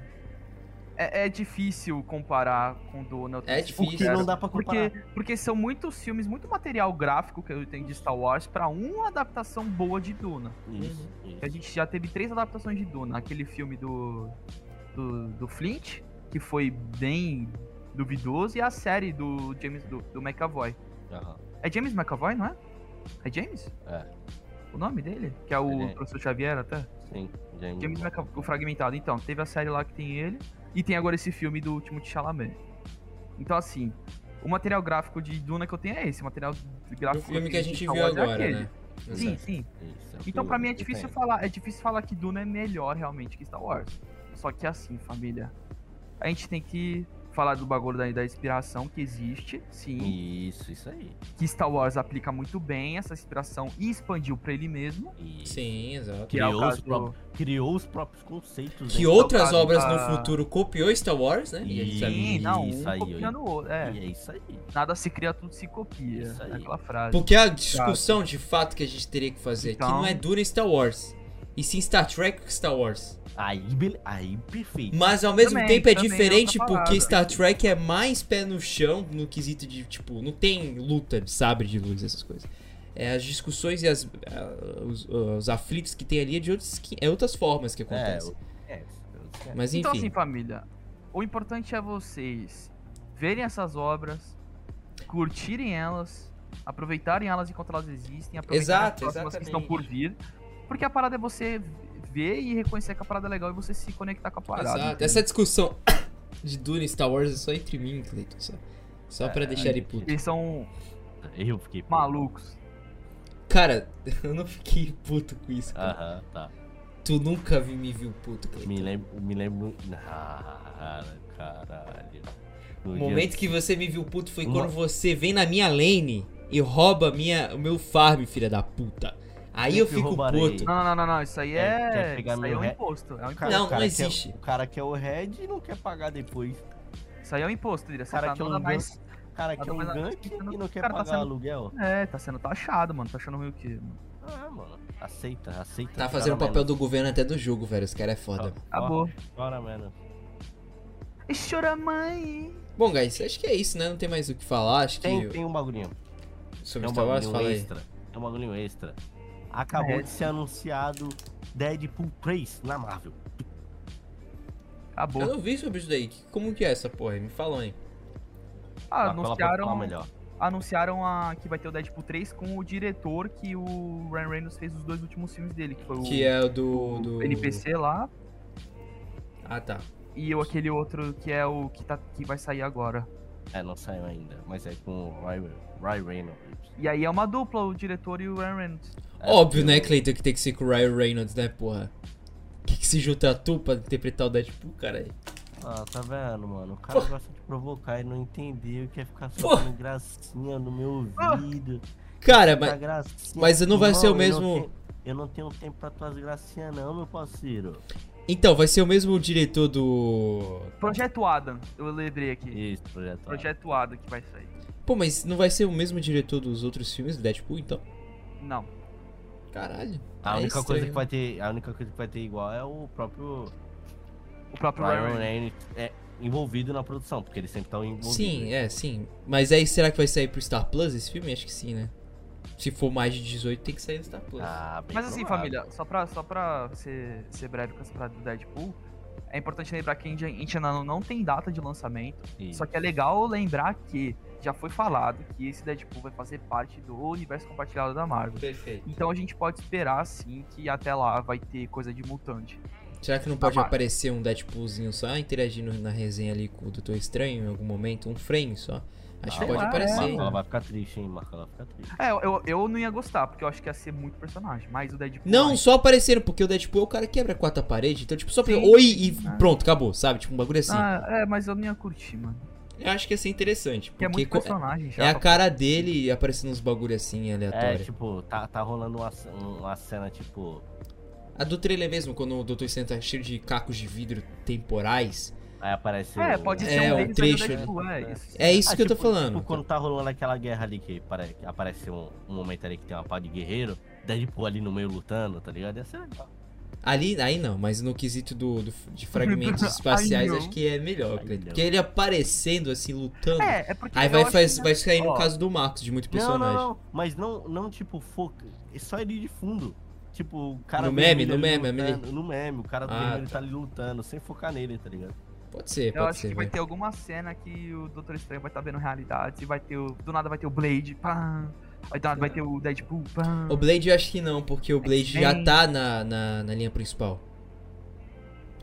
é, é difícil comparar com tô É difícil. Porque não dá pra comparar. Porque, porque são muitos filmes, muito material gráfico que eu tenho de Star Wars pra uma adaptação boa de Duna. Isso, isso. A gente já teve três adaptações de Duna. Aquele filme do, do, do Flint, que foi bem duvidoso, e a série do James do, do McAvoy. Aham. É James McAvoy, não é? É James? É, O nome dele? Que é o Ele é. professor Xavier até? sim. James, James McAvoy, o Fragmentado. Então, teve a série lá que tem ele, e tem agora esse filme do último de Chalamet. Então, assim, o material gráfico de Duna que eu tenho é esse, o material O gráfico filme que a gente viu é agora, aquele. né? Sim, sim. Isso, é Então, pra mim é difícil falar, é difícil falar que Duna é melhor realmente que Star Wars. Só que assim, família, a gente tem que falar do bagulho da, da inspiração que existe, sim, Isso, isso aí. que Star Wars aplica muito bem essa inspiração e expandiu pra ele mesmo, Isso. Sim, exato. que é Criou, caso os do- próprios, criou os próprios conceitos. Que dentro- outras obras da- no futuro copiou Star Wars, né? E. Sim, não, Isso um aí, copiando o outro. É, E é isso aí. nada se cria, tudo se copia. Isso aí. É aquela frase. Porque a discussão de fato que a gente teria que fazer Então- aqui não é Duna e Star Wars. E sim Star Trek com Star Wars. Aí, aí perfeito. Mas ao mesmo Também, tempo é também é diferente porque. Star Trek é mais pé no chão no quesito de, tipo, não tem luta de sabre de luz, essas coisas. É as discussões e as, ah, os, os aflitos que tem ali é de outras, que- é outras formas que É, acontecem. o- é, é, Mas Então, enfim. assim, família, o importante é vocês verem essas obras, curtirem elas, aproveitarem elas enquanto elas existem, aproveitarem Exato, as próximas que estão por vir. Porque a parada é você ver e reconhecer que a parada é legal e você se conectar com a parada. Exato. entendeu? Essa discussão de Dune e Star Wars é só entre mim e Cleiton. Só, só pra É, deixar ele puto. Eles são eu fiquei puto. malucos. Cara, eu não fiquei puto com isso, cara. Aham, tá. Tu nunca vi, me viu puto, Cleiton. Me lembro. Me lembro. Ah, caralho. No O dia- momento que você me viu puto foi quando você vem na minha lane e rouba minha, o meu farm, filha da puta. Aí eu Eu fico roubarei. puto. Não, não, não, não, isso aí é. pegar isso aí é um imposto. É um O imposto. Não, o cara não quer- existe. o cara quer o red e não quer pagar depois. Isso aí é um imposto. O Você cara tá quer um nada gank, mais. o cara nada quer um mais- gank tá e não quer cara tá pagar sendo- aluguel. É, tá sendo taxado, mano. Tá achando ruim o quê? mano? Ah, mano. Aceita, aceita. Tá fazendo o papel do governo até do jogo, velho. Esse cara é foda. Acabou. Bora, mano. Chora, mãe. Bom, guys, acho que é isso, né? Não tem mais o que falar. Acho que Tem, tem um bagulhinho. sobre Tem um Star Wars, bagulhinho fala aí. extra. É um bagulhinho extra. Acabou É. de ser anunciado Deadpool 3 na Marvel. Acabou. Eu não vi sobre isso daí. Como que é essa porra? Me falam aí. Ah, anunciaram, melhor. anunciaram a, que vai ter o Deadpool 3 com o diretor que o Ryan Reynolds fez os dois últimos filmes dele, que foi o, Que é o do. o do... NPC lá Ah, tá. e o, aquele outro que é o que, tá, que vai sair agora. É, não saiu ainda, mas é com o Ryan, Ryan Reynolds. E aí é uma dupla, o diretor e o Ryan Reynolds. É, Óbvio, né, Cleiton, que tem que ser com o Ryan Reynolds, né, porra? Que que se junta a tu pra interpretar o Deadpool, cara? Ah, tá vendo, mano? O cara gosta de provocar e não entendeu, quer ficar Pô. soltando gracinha no meu Ah. ouvido. Cara, mas. gracinha. mas não vai ser o Irmão, eu não mesmo- tenho- Eu não tenho tempo pra tuas gracinhas, não, meu parceiro. Então, vai ser o mesmo diretor do. Projeto Adam, eu lembrei aqui. Isso, projeto. Projeto Adam que vai sair. Pô, mas não vai ser o mesmo diretor dos outros filmes do Deadpool, então? Não. Caralho. A É única coisa estranho. que vai ter, a única coisa que vai ter igual é o próprio O próprio Ryan Reynolds. É envolvido na produção, porque eles sempre estão envolvidos. Sim, é, sim. Mas aí será que vai sair pro Star Plus esse filme? Acho que sim, né? Se for mais de 18, tem que sair no Star Plus. Ah, bem Mas assim, provável. família, só pra, só pra ser, ser breve com essa parada do Deadpool, é importante lembrar que a gente, a gente ainda não, não tem data de lançamento. Isso. Só que é legal lembrar que já foi falado que esse Deadpool vai fazer parte do universo compartilhado da Marvel. Perfeito. Então a gente pode esperar sim que até lá vai ter coisa de mutante. Será que não pode Marvel. aparecer um Deadpoolzinho só interagindo na resenha ali com o Doutor Estranho em algum momento? Um frame só? Acho que Ah, pode lá, aparecer. é. ela vai ficar triste, hein? Marco, ela vai ficar triste. É, eu, eu não ia gostar, porque eu acho que ia ser muito personagem. Mas o Deadpool. Não, ai, só aparecendo, porque o Deadpool é o cara que quebra a quarta parede. Então, tipo, só. Sim. Oi e Ah. pronto, acabou, sabe? Tipo, um bagulho assim. Ah, é, mas eu não ia curtir, mano. Eu acho que ia ser interessante. Porque é muito personagem já. é a cara dele aparecendo uns bagulho assim, É, aleatório. tipo, tá, tá rolando uma, uma cena, tipo. A do trailer mesmo, quando o Doutor Estranho tá cheio de cacos de vidro temporais. Aí aparece. É, o- pode É, ser um um do trecho Deadpool, é isso. É isso Ah, que eu tô tipo- falando. Tipo, quando tá rolando aquela guerra ali que aparece um, um momento ali que tem uma pá de guerreiro, Deadpool ali no meio lutando, tá ligado? Ia ser legal. Ali, aí não, mas no quesito do, do- de fragmentos espaciais, Ai, acho não. que é melhor, Cleiton. não. Porque ele aparecendo assim, lutando. É, é porque. Aí eu vai, acho faz, que- vai sair no caso do Marcos, de muito Não, personagem. não, não. Mas não, não tipo, foca. É só ele de fundo. Tipo, o cara. No meme, no meme, ele- lutando, No meme, o cara do Ah, vermelho tá. tá ali lutando, sem focar nele, tá ligado? Pode ser, Eu pode acho ser. que vai vai. ter alguma cena que o Doutor Estranho vai estar vendo realidade. Vai ter o. Do nada vai ter o Blade. Pá, vai, nada vai ter o Deadpool. Pá. O Blade eu acho que não, porque o Blade já tá na, na, na linha principal.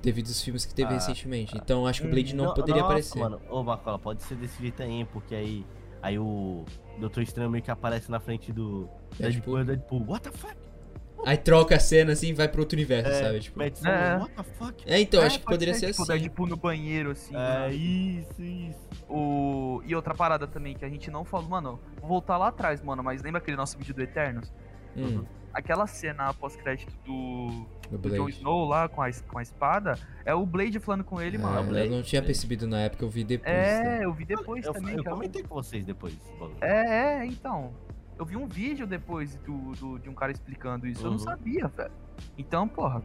Devido aos filmes que teve Ah, recentemente. Então acho que o Blade não, No- poderia nossa, aparecer. Mano, ô Marcola, pode ser desse jeito aí, porque aí. Aí o Doutor Estranho meio que aparece na frente do Deadpool. Deadpool. Deadpool, what the fuck? Aí troca a cena assim e vai pro outro universo, É, sabe? Tipo... Mete É. what the fuck? É, então, É, acho que pode poderia ser, tipo, assim. o Deadpool no banheiro, assim. do É, nada. isso, isso. O... E outra parada também que a gente não falou, mano, vou voltar lá atrás, mano, mas lembra aquele nosso vídeo do Eternos? Hum, Aquela cena pós-crédito do, o do Jon Blade. Snow lá com a, com a espada, é o Blade falando com ele, Ah, mano. Blade. eu não tinha percebido na época, eu vi depois. É, eu vi depois Eu, também. eu o- comentei com vocês depois. É, é, então. Eu vi um vídeo depois do, do- de um cara explicando isso. Eu não Uhum. sabia, velho. Então, porra,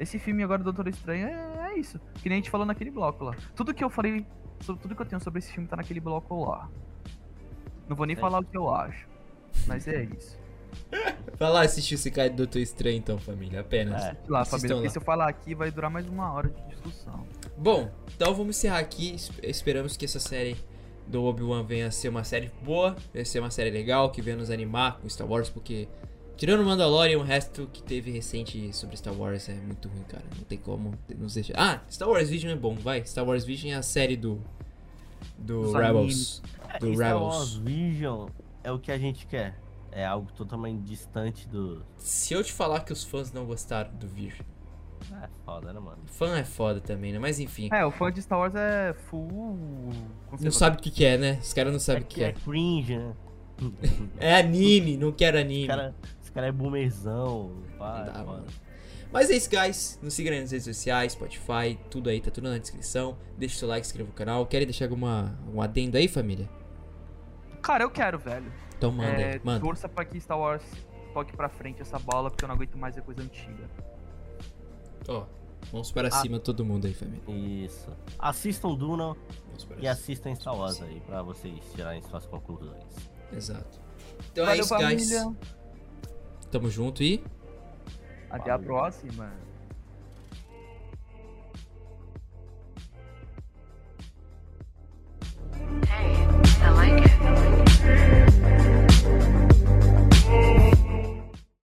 esse filme agora do Doutor Estranho é, é isso. Que nem a gente falou naquele bloco lá. Tudo que eu falei, sobre, tudo que eu tenho sobre esse filme tá naquele bloco lá. Não vou nem É. falar o que eu acho. Mas é isso. Vai lá assistir o Sekai do Doutor Estranho então, família, apenas. É. Lá, família, porque lá. se eu falar aqui vai durar mais uma hora de discussão. Bom, então vamos encerrar aqui. Es- Esperamos que essa série do Obi-Wan venha a ser uma série boa, venha a ser uma série legal, que venha nos animar com Star Wars, porque tirando o Mandalorian, o resto que teve recente sobre Star Wars é muito ruim, cara. Não tem como nos deixar. Ah, Star Wars Vision é bom, vai. Star Wars Vision é a série do. Do Dos Rebels. Do Star Wars Rebels. Vision é o que a gente quer. É algo totalmente distante do. Se eu te falar que os fãs não gostaram do Vision. É foda, né, mano? Fã é foda também, né? Mas enfim. É, o fã de Star Wars é full. Não sabe o que, que é, né? Os caras não sabem é o que que é é. cringe, né? É anime, não quero anime. Esse cara, esse cara é boomerzão. Não dá, foda. mano. Mas é isso, guys. Nos sigam aí nas redes sociais, Spotify, tudo aí, tá tudo na descrição. Deixa o seu like, inscreva no canal. Querem deixar alguma, um adendo aí, família? Cara, eu quero, velho. Então manda é, aí, manda. Torça pra que Star Wars toque pra frente essa bola, porque eu não aguento mais a coisa antiga. Ó, vamos para a... cima todo mundo aí, família. Isso. Assistam Duna e assistam Star Wars aí, pra vocês tirarem suas conclusões. Exato. Então é Valeu, é isso, família. guys. Tamo junto e... Até Valeu. a próxima. Hey, I like it.